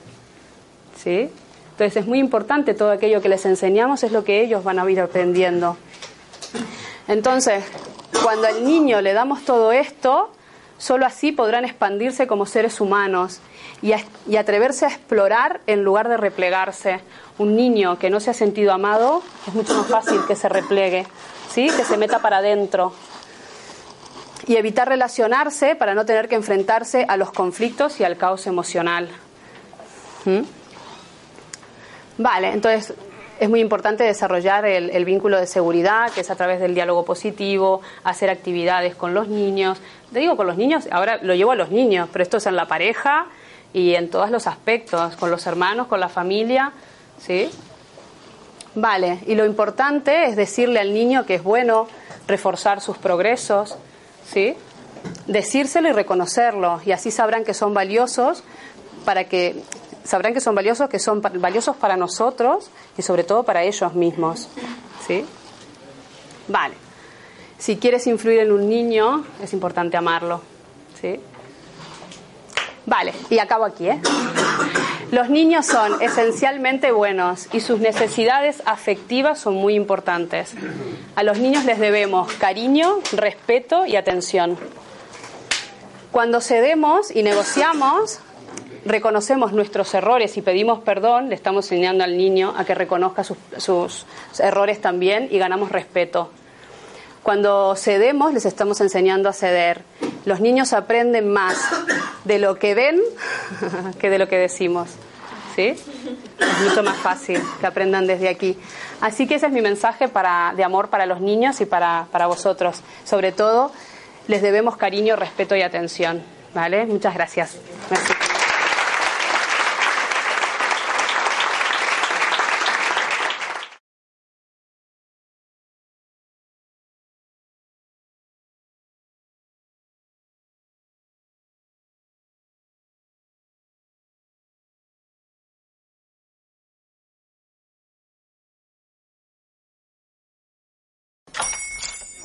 ¿Sí? Entonces es muy importante todo aquello que les enseñamos, es lo que ellos van a ir aprendiendo. Entonces, cuando al niño le damos todo esto, solo así podrán expandirse como seres humanos y, atreverse a explorar en lugar de replegarse. Un niño que no se ha sentido amado es mucho más fácil que se replegue, ¿sí? que se meta para adentro y evitar relacionarse para no tener que enfrentarse a los conflictos y al caos emocional. ¿Mm? Vale, entonces es muy importante desarrollar el, el, vínculo de seguridad, que es a través del diálogo positivo, hacer actividades con los niños. Te digo con los niños, ahora lo llevo a los niños, pero esto es en la pareja y en todos los aspectos, con los hermanos, con la familia, ¿sí? Vale, y lo importante es decirle al niño que es bueno reforzar sus progresos, ¿sí? Decírselo y reconocerlo, y así sabrán que son valiosos para que sabrán que son valiosos, que son valiosos para nosotros y sobre todo para ellos mismos. ¿Sí? Vale. Si quieres influir en un niño, es importante amarlo. ¿Sí? Vale, y acabo aquí, ¿eh? Los niños son esencialmente buenos y sus necesidades afectivas son muy importantes. A los niños les debemos cariño, respeto y atención. Cuando cedemos y negociamos, reconocemos nuestros errores y pedimos perdón, le estamos enseñando al niño a que reconozca sus, errores también y ganamos respeto. Cuando cedemos, les estamos enseñando a ceder. Los niños aprenden más de lo que ven que de lo que decimos. ¿Sí? Es mucho más fácil que aprendan desde aquí. Así que ese es mi mensaje para, de amor para los niños y para, para vosotros. Sobre todo, les debemos cariño, respeto y atención. ¿Vale? Muchas gracias. Merci.